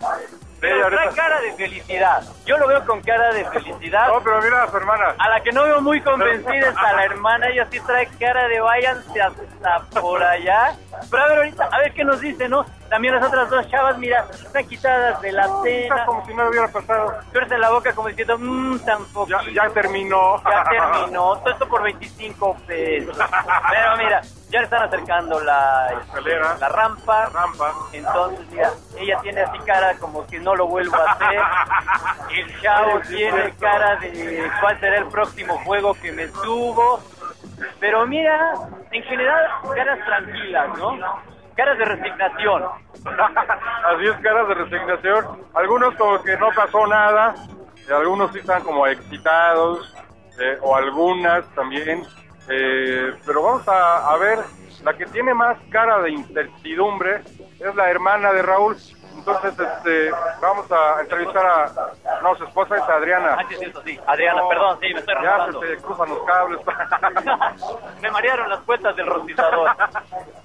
Pero trae ahorita. cara de felicidad. Yo lo veo con cara de felicidad. No, pero mira a su hermana. A la que no veo muy convencida es a la hermana. Ella sí trae cara de váyanse hasta por allá. Pero a ver ahorita, a ver qué nos dice, ¿no? También las otras dos chavas, mira, están quitadas de la cena. como si no hubiera pasado. Tuercen la boca como diciendo, mmm, tampoco. Ya, ya terminó. Ya terminó. Todo esto por 25 pesos. Pero mira, ya le están acercando la, escalera. la rampa. rampa. Entonces, mira, ella tiene así cara como que no lo vuelvo a hacer. El chavo tiene cara de cuál será el próximo juego que me subo. Pero mira, en general, caras tranquilas, ¿no? Caras de resignación. Así es, caras de resignación. Algunos como que no pasó nada, y algunos sí están como excitados, eh, o algunas también. Eh, pero vamos a, a ver, la que tiene más cara de incertidumbre es la hermana de Raúl. Entonces, este, vamos a entrevistar a... No, su esposa es Adriana. Ah, sí. Adriana, No, perdón, sí, me estoy Ya se te cruzan los cables. Me marearon las cuentas del rostizador.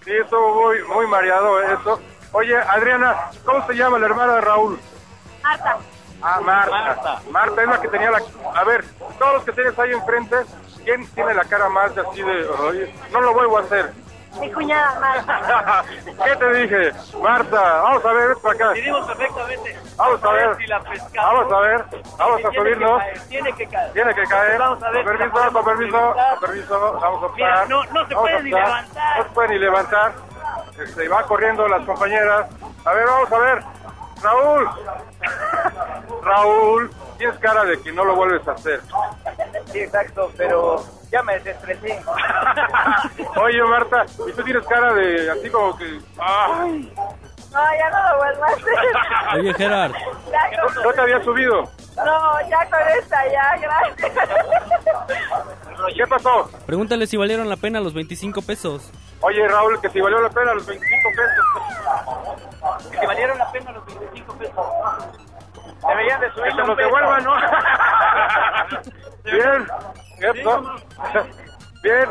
Sí, estuvo muy, muy mareado eso. Oye, Adriana, ¿cómo se llama la hermana de Raúl? Marta. Ah, Marta. Marta. Marta. es la que tenía la... A ver, todos los que tienes ahí enfrente, ¿quién tiene la cara más de así de... "Oye, no lo vuelvo a hacer? Mi cuñada Marta. ¿Qué te dije? Marta, vamos a ver, ven para acá. Decidimos perfectamente. Vamos a ver. si la pescamos. Vamos a ver, vamos a Tiene que subirnos. caer, Tiene que caer. Tiene que caer. Vamos a ver. Con permiso, con permiso, levantar. con permiso, vamos a optar. Mira, no- no se Vamos puede ni levantar. No se puede ni levantar. Este, va corriendo las compañeras. A ver, vamos a ver. Raúl. Raúl, tienes cara de que no lo vuelves a hacer. Sí, exacto, pero ya me desestresé. Oye, Marta, y tú tienes cara de así como que... ¡Ay! No, ya no lo vuelvo a hacer. Oye, Gerard, con- ¿No te había subido? No, ya con esta, ya, gracias. ¿Qué pasó? pregúntale si valieron la pena los 25 pesos. Oye, Raúl, que si valió la pena los 25 pesos. Que valieron la pena los 25 pesos. Deberían de Que subirle se los devuelvan, ¿no? Bien, eso. Bien.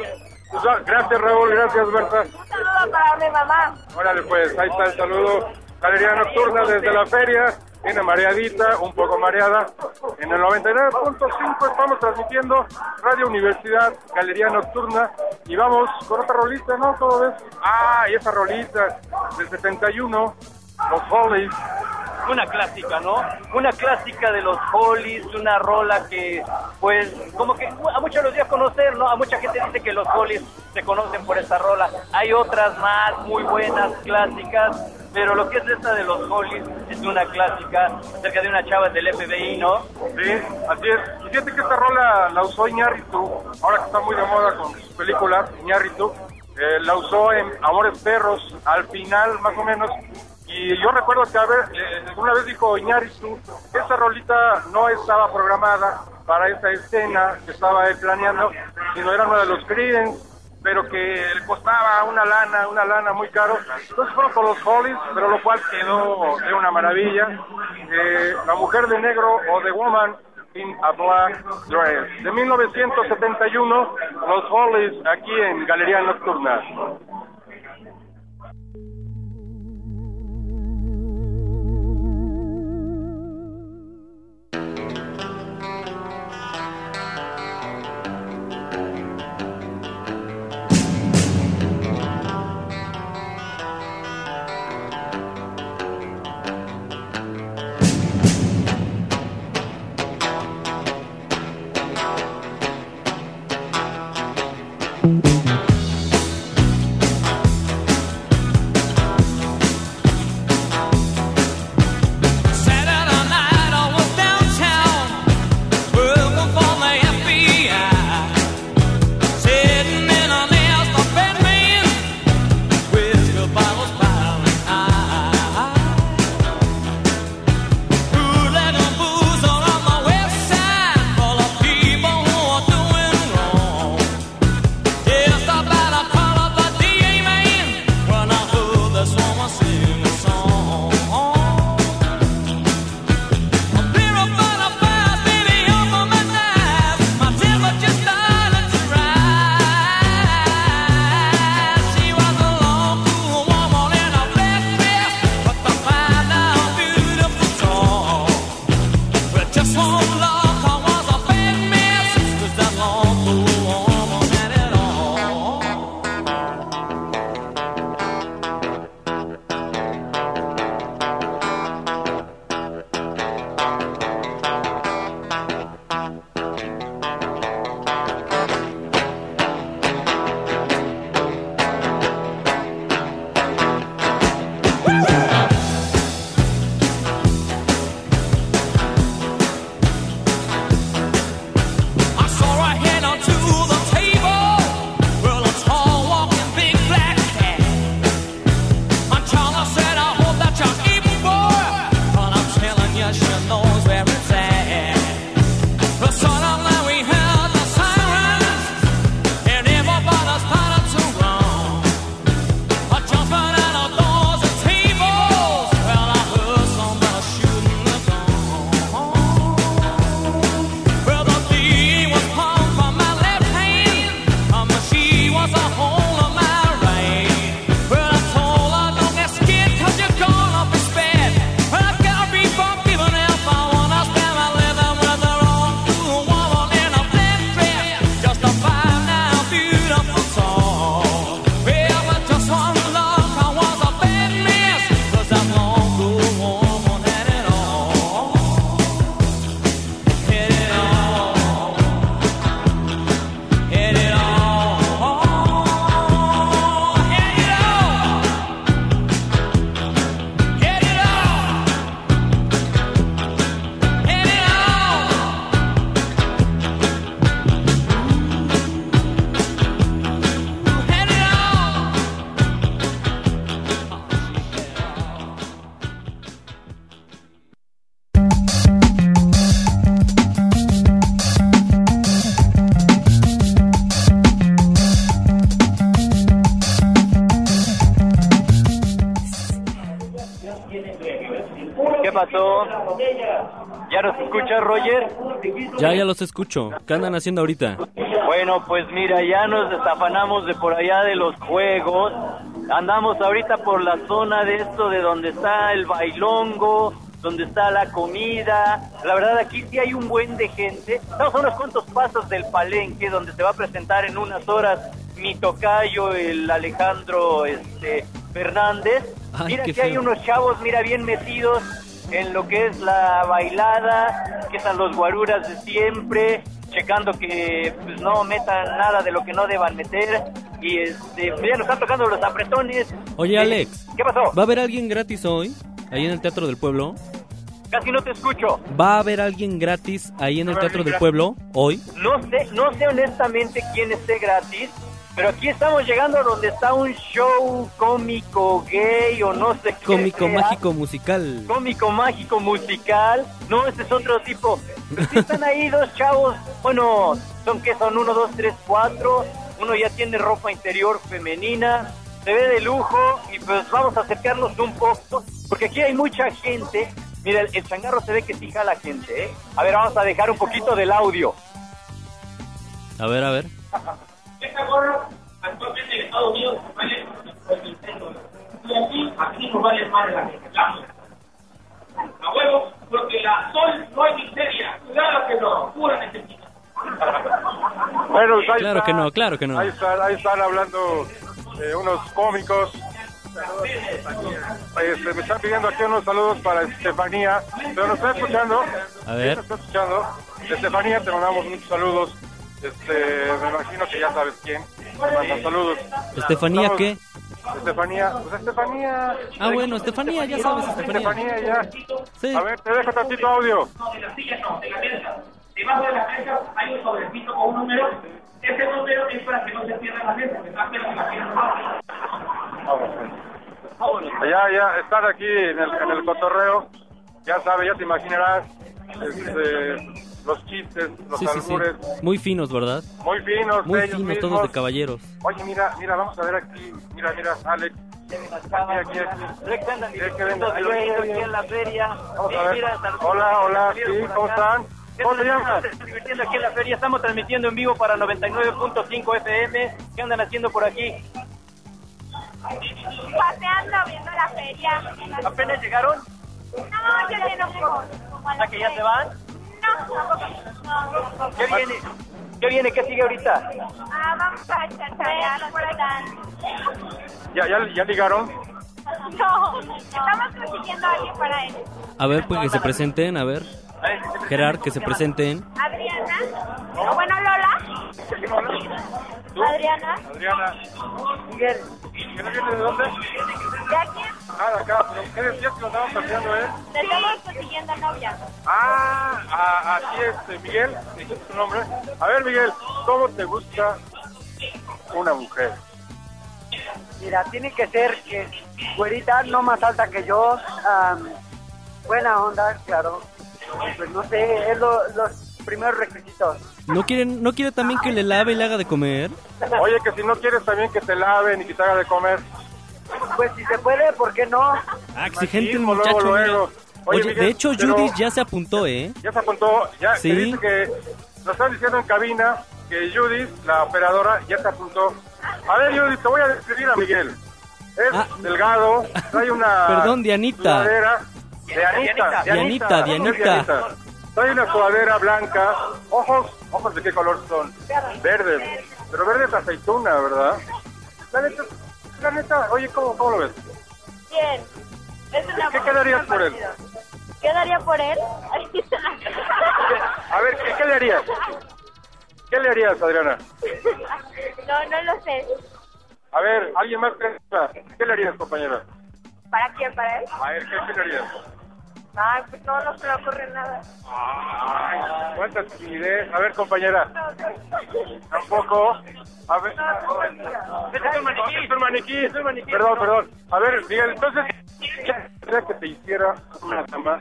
Pues, ah, Gracias, Raúl, gracias, Berta. Un saludo para mi mamá. Órale, pues, ahí está el saludo. Galería Nocturna desde la feria. viene mareadita, un poco mareada. En el 99.5 estamos transmitiendo Radio Universidad, Galería Nocturna, y vamos con otra rolita, ¿no? ¿Cómo ves? Ah, y esa rolita del 71, los Hollies. Una clásica, ¿no? Una clásica de los Hollies, una rola que, pues, como que a muchos los días conocer, ¿no? A mucha gente dice que los Hollies se conocen por esta rola. Hay otras más muy buenas, clásicas, pero lo que es esta de los Hollies es una clásica acerca de una chava del FBI, ¿no? Sí, así es. Fíjate que esta rola la usó Iñárritu, ahora que está muy de moda con sus películas, Iñárritu, eh, la usó en Amores Perros, al final más o menos, y yo recuerdo que, a ver, eh, una vez dijo Iñárritu, esa rolita no estaba programada para esa escena que estaba él planeando, sino era uno de los Creedence, pero que le costaba una lana, una lana muy caro. Entonces fueron con los Hollies, pero lo cual quedó de una maravilla. Eh, la mujer de negro o The Woman in a Black Dress. De 1971, los Hollies aquí en Galería Nocturna. Roger? Ya, ya los escucho. ¿Qué andan haciendo ahorita? Bueno, pues mira, ya nos desafanamos de por allá de los juegos. Andamos ahorita por la zona de esto de donde está el bailongo, donde está la comida. La verdad, aquí sí hay un buen de gente. Estamos a unos cuantos pasos del palenque, donde se va a presentar en unas horas mi tocayo, el Alejandro este, Fernández. Ay, mira que hay unos chavos, mira, bien metidos en lo que es la bailada, que están los guaruras de siempre, checando que pues, no metan nada de lo que no deban meter. Y este, pues, ya nos están tocando los apretones. Oye, Alex. ¿Qué pasó? ¿Va a haber alguien gratis hoy? Ahí en el Teatro del Pueblo. Casi no te escucho. ¿Va a haber alguien gratis ahí en el ¿Va a haber Teatro del? Pueblo hoy? No sé, no sé honestamente quién esté gratis, pero aquí estamos llegando a donde está un show cómico gay o no sé qué. Cómico, sea. mágico, musical. Cómico, mágico, musical. No, este es otro tipo. Sí están ahí dos chavos. Bueno, son que son uno, dos, tres, cuatro. Uno ya tiene ropa interior femenina. Se ve de lujo y pues vamos a acercarnos un poco. Porque aquí hay mucha gente. Mira, el, el changarro se ve que sí jala gente, ¿eh? A ver, vamos a dejar un poquito del audio. A ver, a ver. Esta gorra actualmente en Estados Unidos vale 26 dólares. Y aquí, aquí nos vale más de la gente. La- A huevo, porque la sol no hay miseria. Claro que no, pura necesidad. Bueno, pues ahí Claro está- que no, claro que no. Ahí están, ahí están hablando eh, unos cómicos. Este, me están pidiendo aquí unos saludos para Estefanía, pero nos está escuchando. A ver. Nos está escuchando. Estefanía, te mandamos muchos saludos. Este, me imagino que ya sabes quién. Te manda saludos. ¿Estefanía Estamos- qué? Estefanía, pues Estefanía. Ah, bueno, Estefanía, ya sabes, Estefanía. Estefanía, ya. Sí. A ver, te dejo tantito audio. No, de la silla no, de la mesa. Debajo de la mesa hay un sobrecito con un número. Ese número es para que no se pierda la mesa, que pero que la pierda. Ya, ya, estar aquí en el, en el cotorreo, ya sabes, ya te imaginarás este, los chistes, los Sí, sí, sí. albures, Muy finos, ¿verdad? muy finos, Muy ellos finos, mismos. todos de caballeros. Oye, mira, mira, vamos a ver aquí, mira, mira, Alex. Aquí, aquí, aquí. Sí, aquí en la feria. Vamos a ver. Hola, hola, sí, ¿cómo están? ¿Cómo se llaman? Se están divirtiendo aquí en la feria. Estamos transmitiendo en vivo para 99.5 FM. ¿Qué andan haciendo por aquí? Paseando, viendo la feria. ¿Apenas llegaron? No, yo lleno poco. ¿O sea que ya se van? ¿Qué viene? ¿Qué viene? ¿Qué sigue ahorita? Ah, vamos a chantarear. ¿Ya, ya, ya ligaron? No, estamos consiguiendo a alguien para él. A ver, pues que se presenten, a ver. Gerard, que se presenten. Adriana. O bueno, Lola. Adriana. Adriana. Miguel. ¿Qué no viene de dónde? ¿De aquí? Ah, de acá, pero ¿qué decías que lo estaban paseando, eh? Le estamos consiguiendo novia. Ah, a- aquí este, Miguel, dijiste tu nombre. A ver, Miguel, ¿cómo te gusta una mujer? Mira, tiene que ser que güerita no más alta que yo, am, buena onda, claro. Pues no sé, es lo- los primeros requisitos. ¿No quieren, ¿No quiere también que le lave y le haga de comer? Oye, que si no quieres también que te laven y que te haga de comer. Pues si se puede, ¿por qué no? Ah, exigente el Machismo, muchacho. luego, luego. Oye, Oye, Miguel, de hecho, Judith ya se apuntó, ¿eh? Ya se apuntó, ya Sí. te dice que nos están diciendo en cabina que Judith, la operadora, ya se apuntó. A ver, Judith, te voy a describir a Miguel. Es delgado, trae una Ah. Perdón, Dianita. sudadera. Dianita, Dianita, Dianita. Trae una sudadera blanca, ojos, ojos de qué color son? Verdes, pero verdes aceituna, ¿verdad? La neta, la neta, oye, ¿cómo, cómo lo ves? Bien. Es una ¿Qué quedarías por él? ¿Qué daría por él? A ver, ¿qué, qué le harías? ¿Qué le harías, Adriana? no, no lo sé. A ver, alguien más que ¿Qué le harías, compañera? ¿Para quién? ¿Para él? A ver, ¿qué, qué le harías? Ay, pues no, no se me ocurre nada. Ay, cuánta timidez. A ver, compañera. Tampoco. A ver. Es un maniquí. Es un maniquí. Es un maniquí. Perdón, perdón. A ver, Miguel, entonces, ¿qué que te hiciera una dama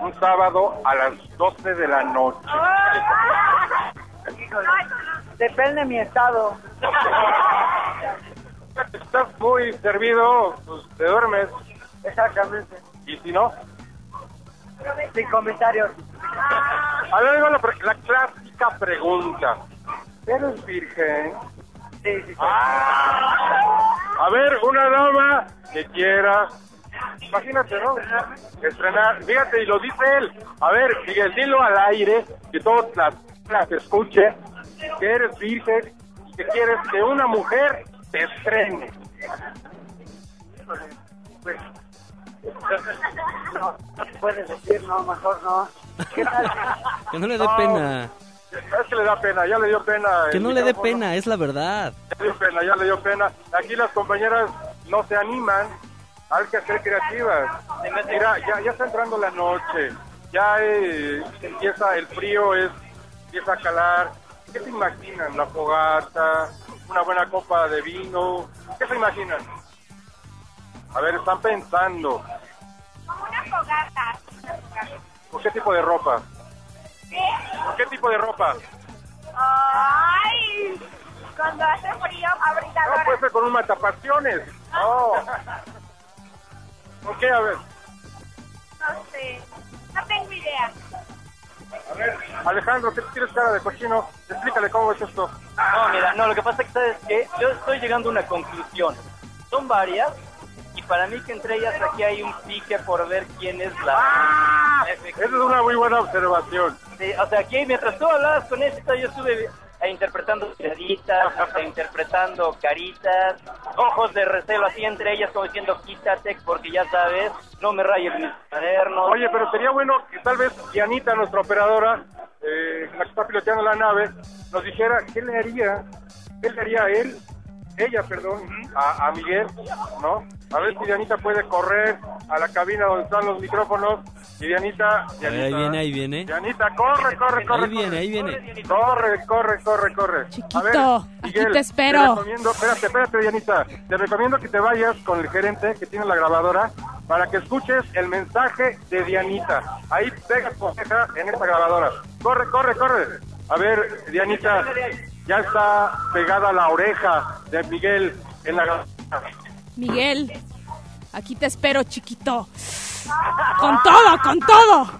un sábado a las 12 de la noche? Depende de mi estado. Estás muy servido, pues te duermes. Exactamente. ¿Y si no? Sin comentarios. A ver, la, clásica pregunta. ¿Eres virgen? Sí, sí. Ah. A ver, una dama que quiera Imagínate, ¿no? Estrenar. Fíjate, y lo dice él. A ver, Miguel, dilo al aire, que todos las, las escuchen, que eres virgen y que quieres que una mujer te estrene. Pues, no, no se puede decir, no, mejor no. ¿Qué tal? Que no le dé No. pena. Es que le da pena, ya le dio pena. Que no le dé pena, es la verdad. Ya le dio pena, ya le dio pena. Aquí las compañeras no se animan. Hay que ser creativas. Mira, ya, ya está entrando la noche. Ya eh, empieza el frío, es, empieza a calar. ¿Qué se imaginan? La fogata, una buena copa de vino. ¿Qué se imaginan? A ver, están pensando. Fogata. Una fogata. ¿Por qué tipo de ropa? ¿Qué? ¿Por qué tipo de ropa? Ay, cuando hace frío, No abridadora. puede ser con un matapasiones. No. ¿Por qué? A ver. No sé, no tengo idea. A ver, Alejandro, ¿qué tienes cara de cochino? Explícale cómo es esto. No, mira, no, lo que pasa es que, ¿sabes qué? Yo estoy llegando a una conclusión. Son varias, para mí que entre ellas aquí hay un pique por ver quién es la... Esa es una muy buena observación. Sí, o sea, aquí mientras tú hablabas con esta, yo estuve eh, interpretando miraditas, eh, interpretando caritas, ojos de recelo así entre ellas como diciendo quítate porque ya sabes, no me rayes mis cuadernos. Oye, pero sería bueno que tal vez Dianita, nuestra operadora, eh, la que está piloteando la nave, nos dijera qué le haría, qué le haría a él, ella, perdón, a, a Miguel, ¿no? A ver si Dianita puede correr a la cabina donde están los micrófonos y Dianita, A ver, ahí viene, ahí viene. Dianita, corre, corre, corre. Ahí viene, ahí viene. Corre, corre, corre, corre. Chiquito, A ver, aquí te espero. Te recomiendo, espérate, espérate, Dianita. Te recomiendo que te vayas con el gerente que tiene la grabadora para que escuches el mensaje de Dianita. Ahí pega tu oreja en esta grabadora. Corre, corre, corre. A ver, Dianita, ya está pegada la oreja de Miguel en la. Miguel, aquí te espero, chiquito. Con todo, con todo.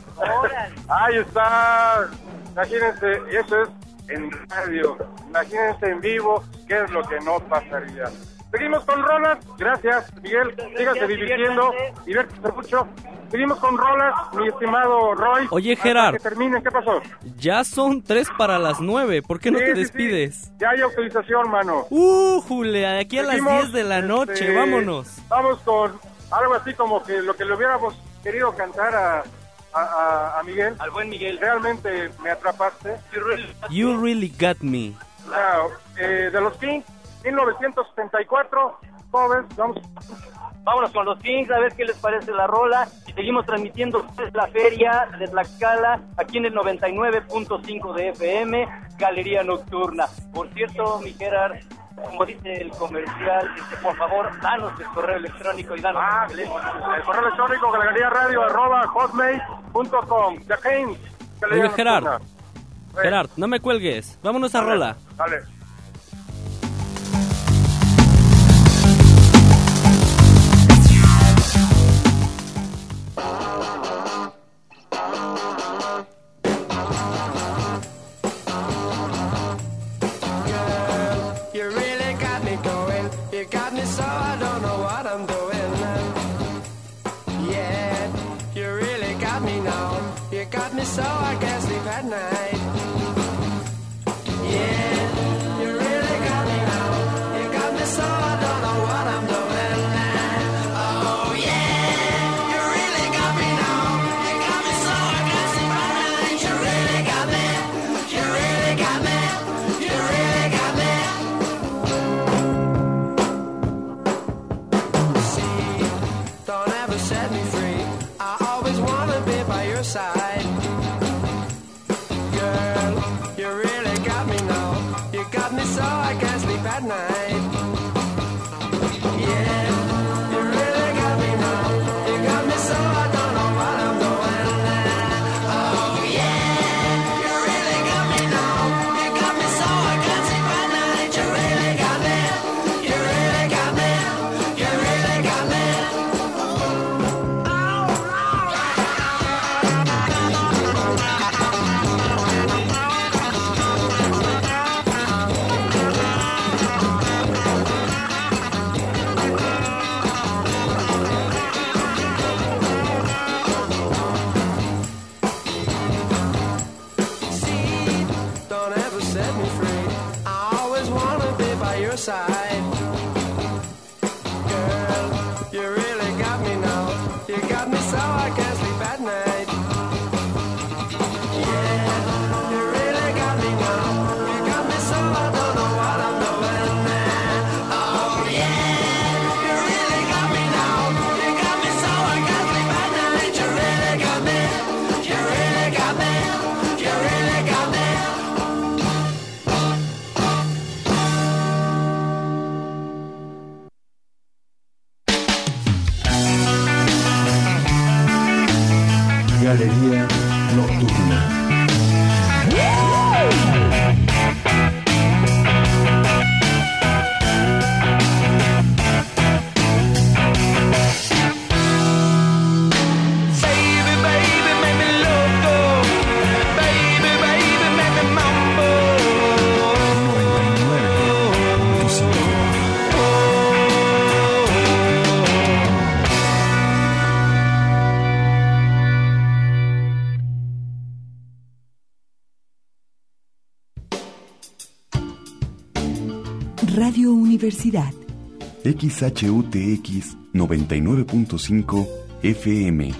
Ahí está. Imagínense, eso es en radio. Imagínense en vivo qué es lo que no pasaría. Seguimos con rolas. Gracias, Miguel. Síganse divirtiendo. Diviértese mucho. Seguimos con rolas, mi estimado Roy. Oye, Gerard. Que terminen. ¿Qué pasó? Ya son tres para las nueve. ¿Por qué no Sí, te sí, sí. despides? Ya hay autorización, mano. Uh, Julia, de aquí a las Seguimos, 10 de la noche. este, Vámonos. Vamos con algo así como que lo que le hubiéramos querido cantar a, a, a- a Miguel. Al buen Miguel. Realmente me atrapaste. You really got me. Now, eh, de los Kings, 1974. Jóvenes, vamos. Vámonos con los Kings a ver qué les parece la rola y seguimos transmitiendo la feria de Tlaxcala aquí en el 99.5 de FM, Galería Nocturna. Por cierto, mi Gerard, como dice el comercial, por favor, danos el correo electrónico y danos Ah, el teléfono. El correo electrónico galería radio arroba hotmail.com. Gerard. Gerard, no me cuelgues. Vámonos a Dale, rola. Dale. XHUTX 99.5 FM.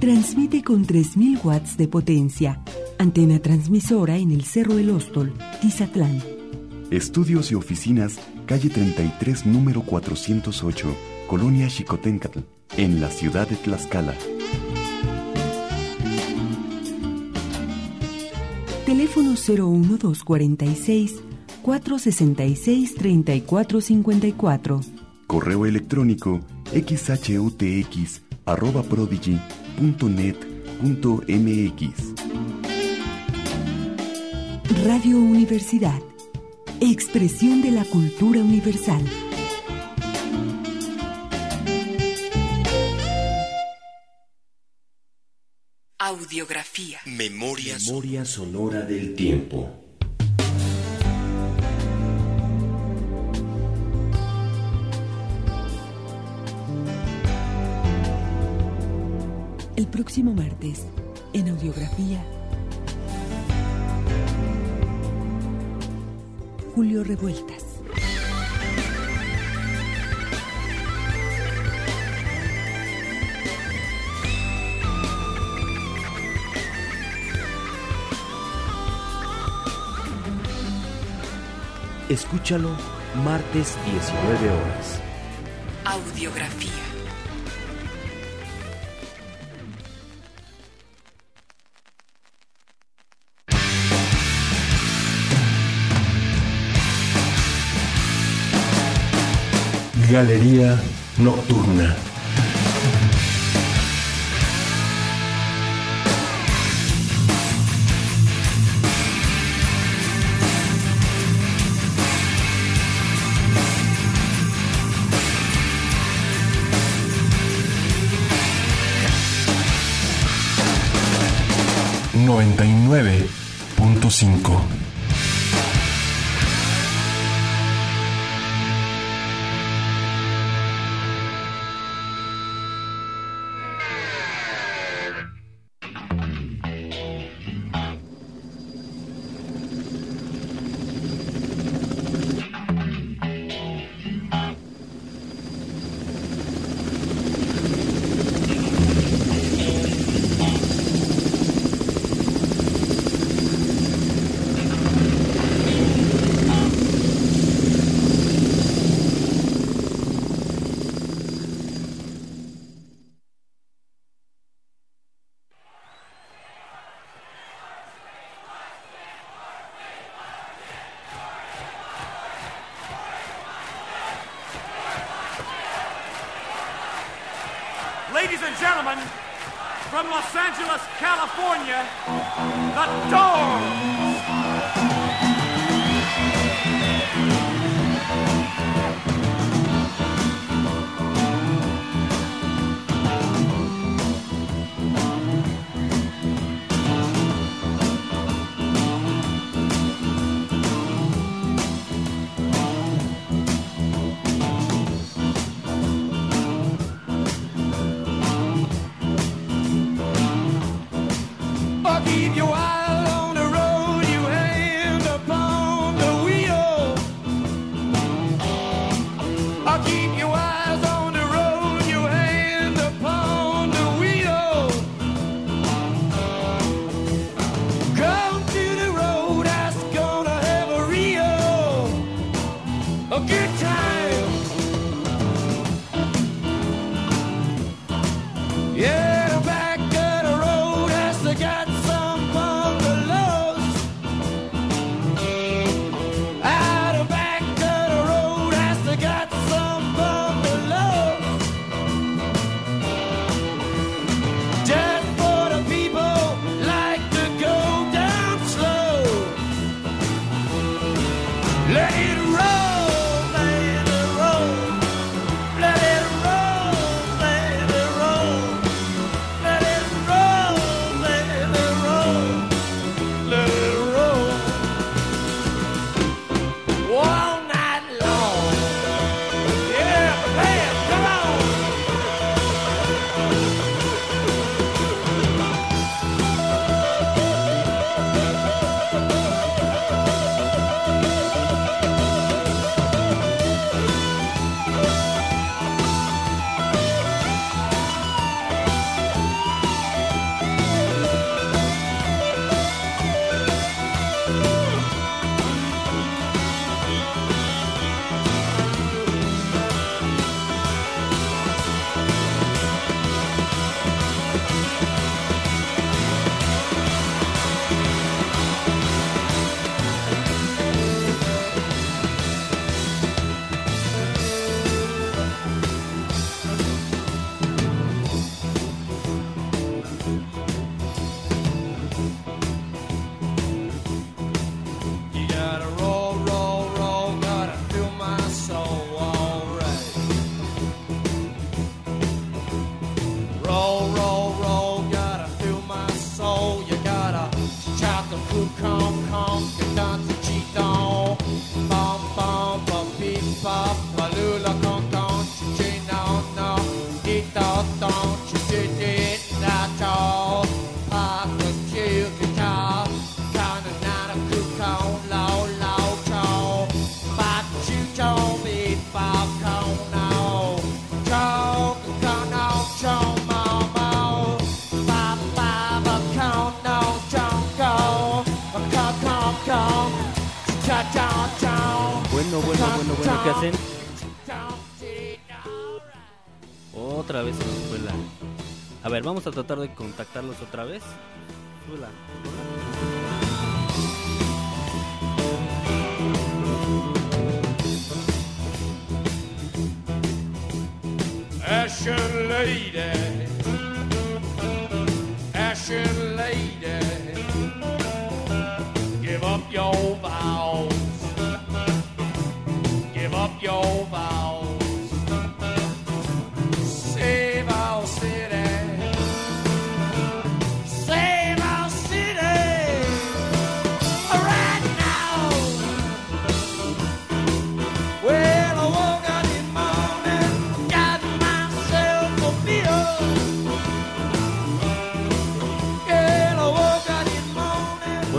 Transmite con 3.000 watts de potencia. Antena transmisora en el Cerro El Óstol, Tizatlán. Estudios y oficinas, calle 33, número 408, Colonia Xicoténcatl, en la ciudad de Tlaxcala. Teléfono 01246 466 3454. Correo electrónico xhutx arroba. Radio Universidad. Expresión de la cultura universal. Audiografía. Memoria, sonora del tiempo. El próximo martes, en Audiografía. Julio Revueltas. Escúchalo martes 19 horas. Audiografía. Galería Nocturna. Noventa y nueve punto cinco. From Los Angeles, California, the Doors. Vamos a tratar de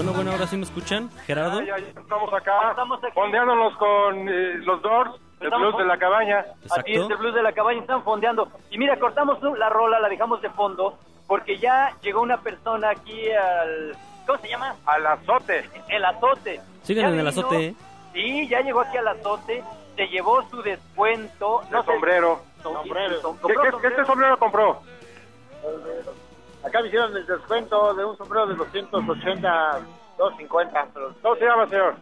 Bueno, bueno, ahora sí me escuchan. Gerardo. Ya, ya estamos acá, fondeándonos con eh, los Doors, el blues de la cabaña. Aquí es el blues de la cabaña, están fondeando. Y mira, cortamos la rola, la dejamos de fondo, porque ya llegó una persona aquí al... ¿Cómo se llama? Al azote. El azote. Sigan Ya en el azote, ¿eh? Sí, ya llegó aquí al azote, se llevó su descuento. El sombrero. Sombrero. ¿Qué, qué, qué este sombrero compró? Acá me hicieron el descuento de un sombrero de 280, 250. Pero... ¿Cómo se llama, señor?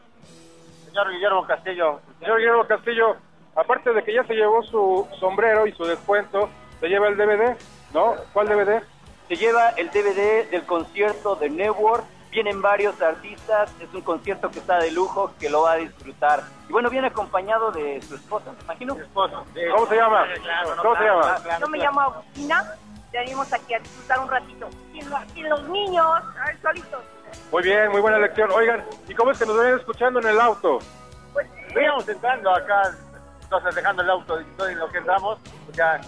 Señor Guillermo Castillo. Señor Guillermo Castillo, aparte de que ya se llevó su sombrero y su descuento, ¿se lleva el DVD? ¿No? ¿Cuál DVD? Se lleva el DVD del concierto de Network. Vienen varios artistas. Es un concierto que está de lujo, que lo va a disfrutar. Y bueno, viene acompañado de su esposa, me imagino. ¿Cómo se llama? ¿Cómo se llama? Yo me llamo Agustina, venimos aquí a disfrutar un ratito. Sin, los- sin los niños, a ver, solitos. Muy bien, muy buena lección. Oigan, ¿y cómo es que nos ven escuchando en el auto? Íbamos entrando acá, entonces dejando el auto y todo en lo que entramos, pues ya...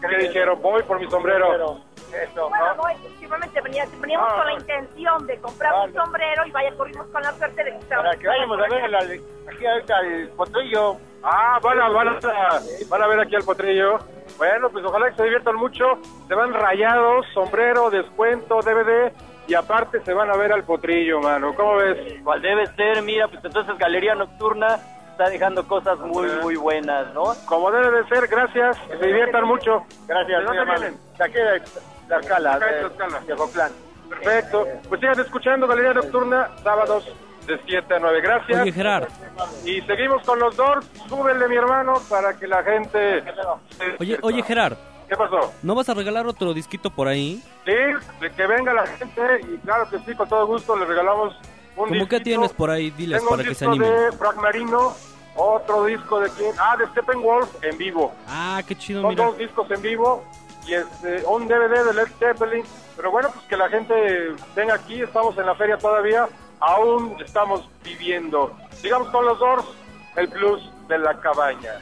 ¿Qué dijeron? Voy por mi sombrero. Eso, Bueno, ¿no? no, efectivamente venía- veníamos Ah, con la no. intención de comprar un sombrero y vaya, corrimos con la suerte de que Para que vayamos a ver la- aquí ahorita el potrillo. Ah, van a, van, a, van a ver aquí al potrillo. Bueno, pues ojalá que se diviertan mucho. Se van rayados, sombrero, descuento, DVD. Y aparte se van a ver al potrillo, mano. ¿Cómo ves? ¿Cuál debe ser? Mira, pues entonces Galería Nocturna está dejando cosas muy, muy buenas, ¿no? Como debe de ser, gracias, que se diviertan mucho. Gracias, ¿De dónde vienen? De aquí de Tlaxcala, de. Perfecto. Pues sigan escuchando Galería Nocturna, sábados de 7 a 9. Gracias. Oye, Gerard. Y seguimos con los Doors. Súbele, mi hermano, para que la gente... Oye, oye, Gerard. ¿Qué pasó? ¿No vas a regalar otro disquito por ahí? Sí, de que venga la gente y claro que sí, con todo gusto le regalamos un ¿Cómo disco. que tienes por ahí? Diles Tengo para un que se disco animen. de Frank Marino, otro disco de quién? Ah, de Steppenwolf en vivo. Ah, qué chido, Son mira. dos discos en vivo y este, un DVD de Led Zeppelin. Pero bueno, pues que la gente venga aquí, estamos en la feria todavía, aún estamos viviendo. Sigamos con los Doors, el blues de la cabaña.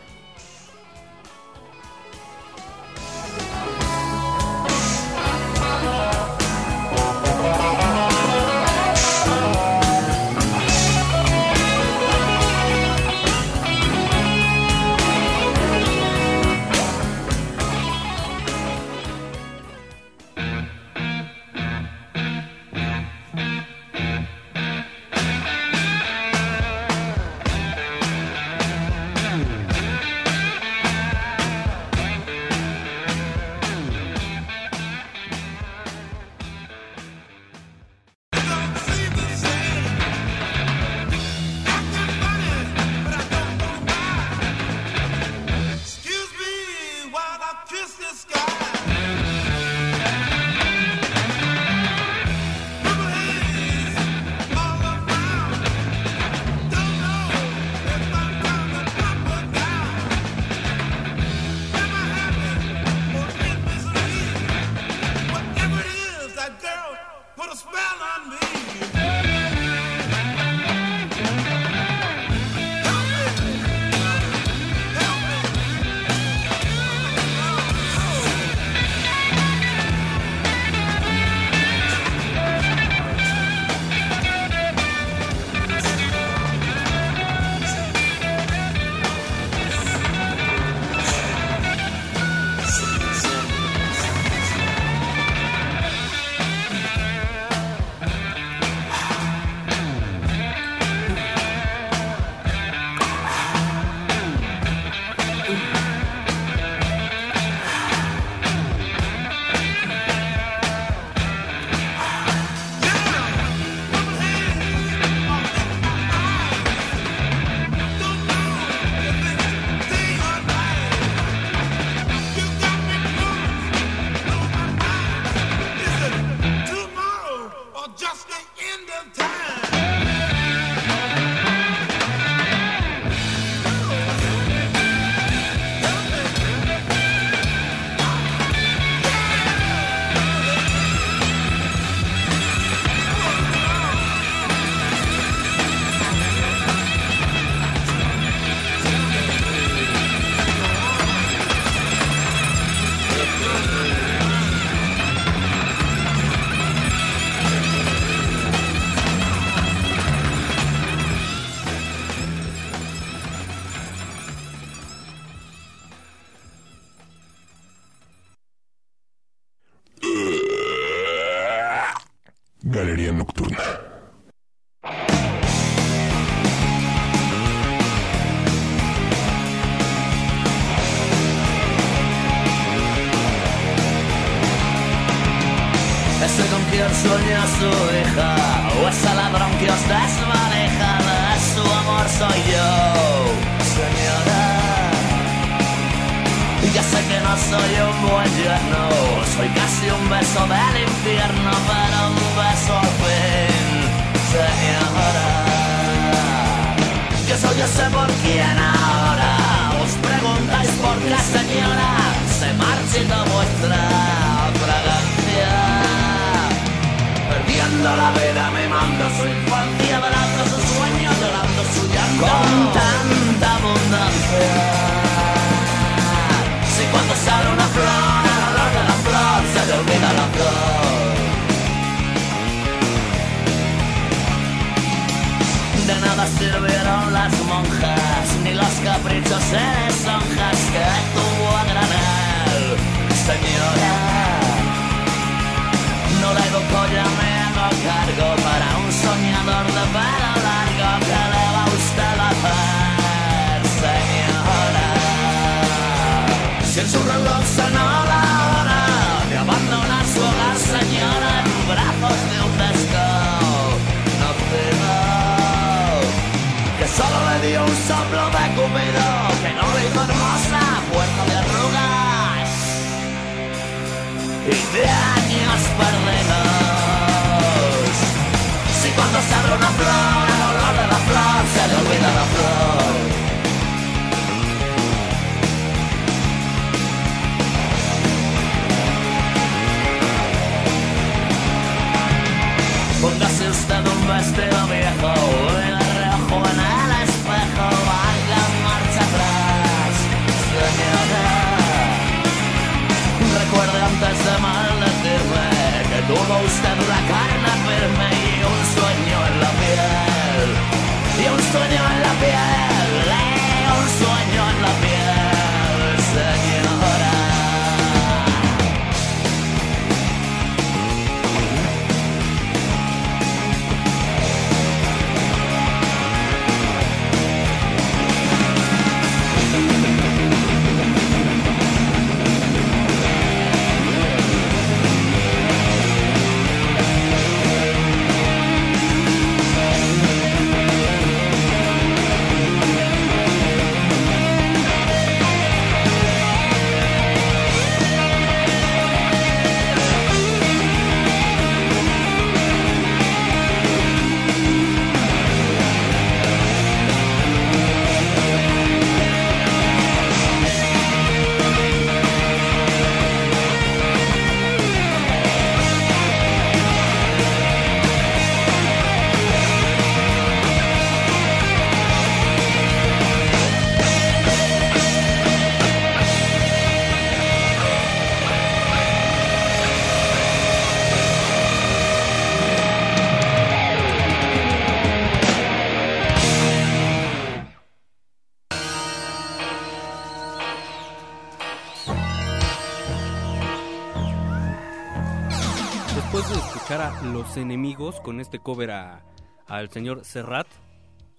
Los Enemigos con este cover a- al señor Serrat,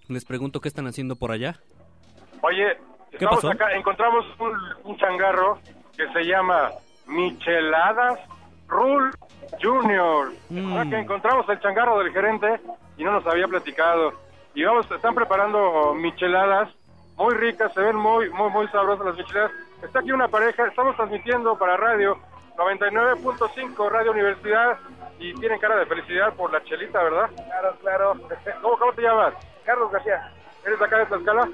les pregunto qué están haciendo por allá. Oye, ¿Qué pasó? acá, encontramos un, un changarro que se llama Micheladas Rule Junior. Mm. Que encontramos el changarro del gerente y no nos había platicado. Y vamos, están preparando micheladas muy ricas, se ven muy, muy, muy sabrosas las micheladas. Está aquí una pareja, estamos transmitiendo para radio 99.5 Radio Universidad y tienen cara de felicidad por la chelita, ¿verdad? Claro, claro. ¿Cómo, cómo te llamas? Carlos García. ¿Eres de acá de Tlaxcala?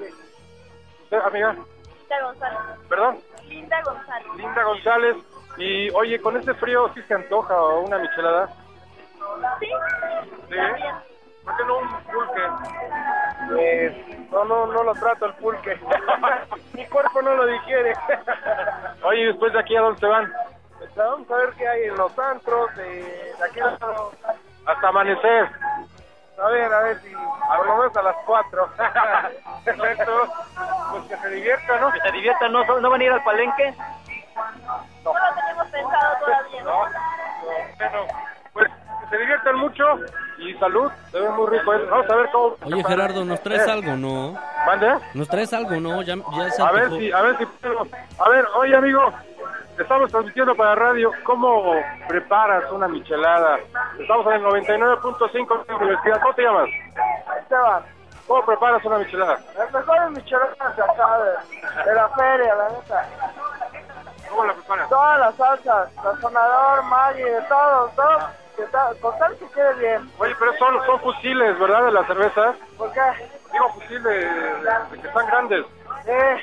¿Usted, amiga? Linda González. ¿Perdón? Linda González. Linda González. Y oye, con este frío sí se antoja una michelada. Sí. ¿Sí? ¿Por qué no un pulque? Pues, no, no, no lo trato el pulque. Mi cuerpo no lo digiere. Oye, ¿y después de aquí a dónde se van? Vamos a ver qué hay en los antros, de, de aquí hasta amanecer. A ver, a ver si por lo menos a las 4. Perfecto. Pues que se diviertan, ¿no? Que se diviertan, ¿no, ¿no van a ir al palenque? No lo tenemos pensado todavía. No, bueno, pues que se diviertan mucho y salud. Se ve muy rico. ¿eh? Vamos a ver cómo. Oye Gerardo, ¿nos traes Eh, algo, no? ¿Mande? ¿Nos traes algo, no? Ya, ya se A ver si, a ver si puedo. A ver, oye amigo, estamos transmitiendo para radio. ¿Cómo preparas una michelada? Estamos en el 99.5 de la universidad. ¿Cómo te llamas? Esteban. ¿Cómo preparas una michelada? Las mejores micheladas de acá, de, de la feria, la neta. ¿Cómo la preparas? Todas las salsas, sazonador, Maggi, de todo, todo. Que ta- con tal que quede bien. Oye, pero son, son fusiles, ¿verdad? De las cervezas. ¿Por qué? Digo fusil de, de que están grandes. Eh,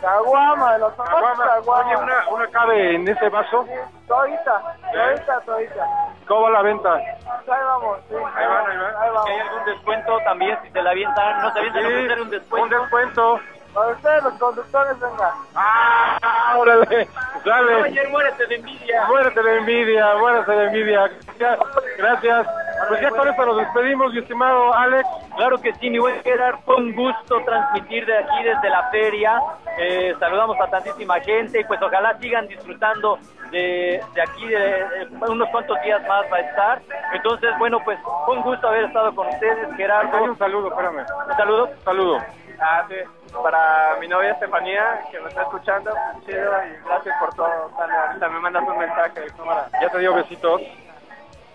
caguama, de los famosos Caguama. caguama. Oye, una, una cabe en ese vaso. Todita, todita, todita. ¿Cómo va la venta? Ahí vamos, sí. Ahí van, ahí van. Ahí vamos. ¿Hay algún descuento también si te la avientan? ¿No te avientan a Sí, ofrecer un descuento? un descuento. Para ustedes, los conductores, venga. ¡Ah, órale! ¡Sale! Oye, muérete de envidia. Muérete de envidia, muérete de envidia. Gracias. Gracias. Pues ya con esto nos despedimos, mi estimado Alex. Claro que sí, mi buen Gerard, fue un gusto transmitir de aquí desde la feria. Eh, saludamos a tantísima gente y pues ojalá sigan disfrutando de, de aquí, de, de unos cuantos días más va a estar. Entonces, bueno, pues fue un gusto haber estado con ustedes, Gerardo. un saludo, espérame. Un saludo. Saludo. Ah, sí. Para mi novia Estefanía, que me está escuchando, chido, y gracias por todo. Dale, ahorita me mandas un mensaje. cámara. ¿Ya te dio besitos?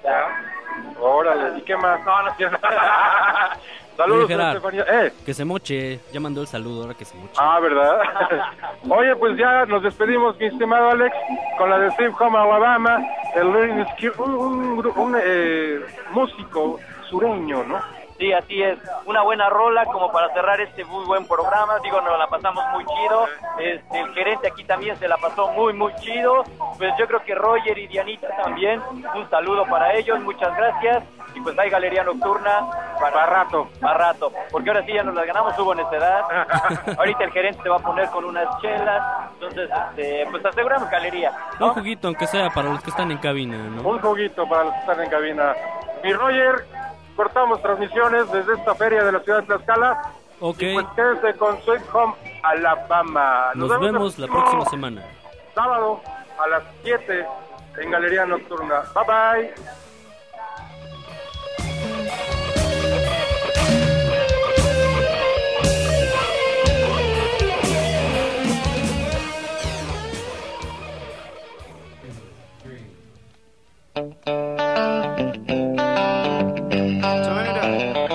Ya. Órale, ¿y qué más? No, no quiero Saludos, Gerard, Estefanía. Eh. Que se moche. Ya mandó el saludo, ahora que se moche. Ah, ¿verdad? Oye, pues ya nos despedimos, mi estimado Alex, con la de Steve Home Alabama, el un, un, gru- un, eh, músico sureño, ¿no? Sí, así es. Una buena rola como para cerrar este muy buen programa. Digo, nos la pasamos muy chido. Este, el gerente aquí también se la pasó muy, muy chido. Pues yo creo que Roger y Dianita también. Un saludo para ellos, muchas gracias. Y pues hay Galería Nocturna para, rato. Para rato. Porque ahora sí ya nos las ganamos, hubo necedad. Ahorita el gerente se va a poner con unas chelas. Entonces, este, pues aseguramos Galería. Un juguito, aunque sea para los que están en cabina, ¿no? Un juguito para los que están en cabina. Mi Roger, cortamos transmisiones desde esta feria de la ciudad de Tlaxcala. Ok. Y pues quédense con Sweet Home Alabama. Nos vemos la próxima semana. Sábado a las 7 en Galería Nocturna. Bye bye. Turn it up.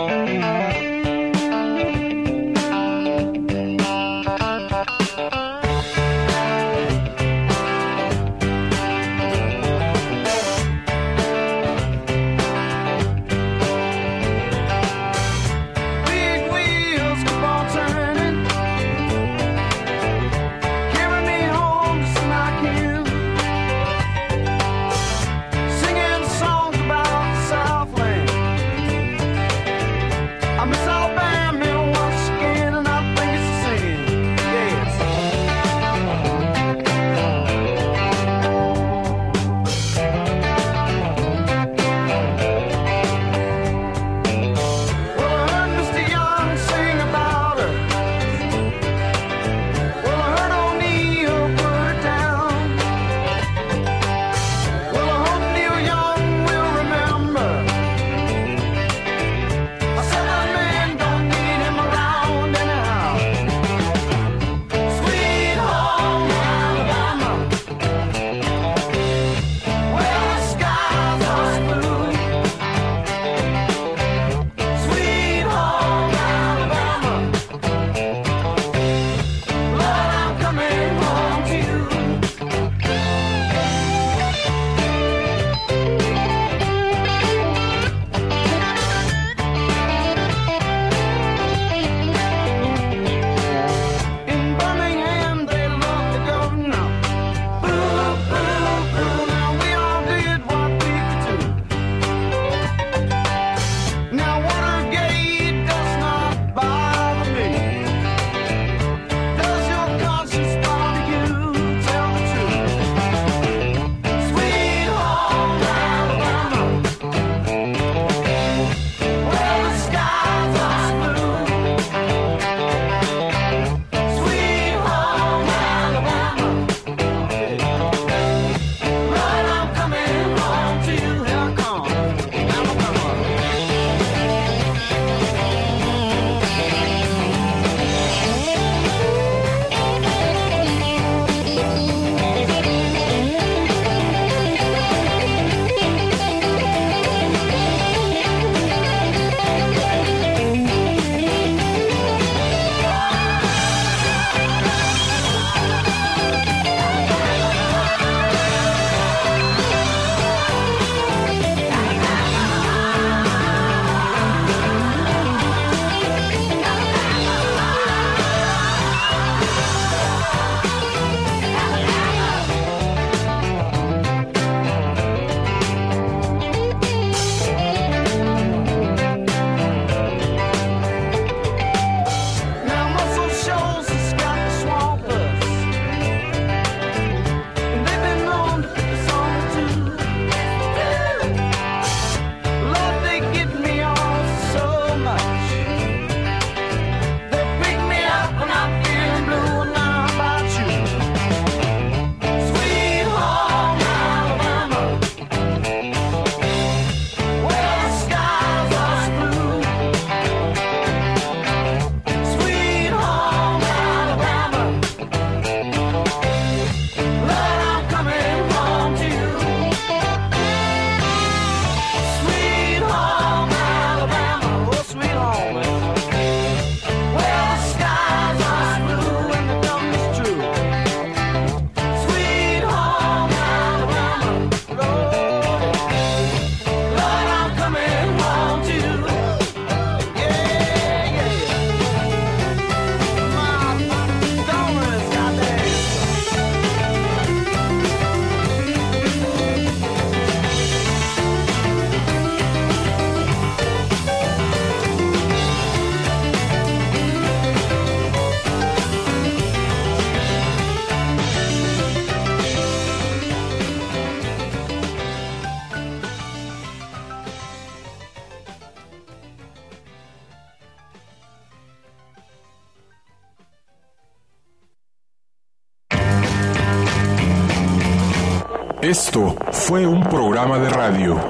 Esto fue un programa de radio.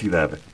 Radio Universidad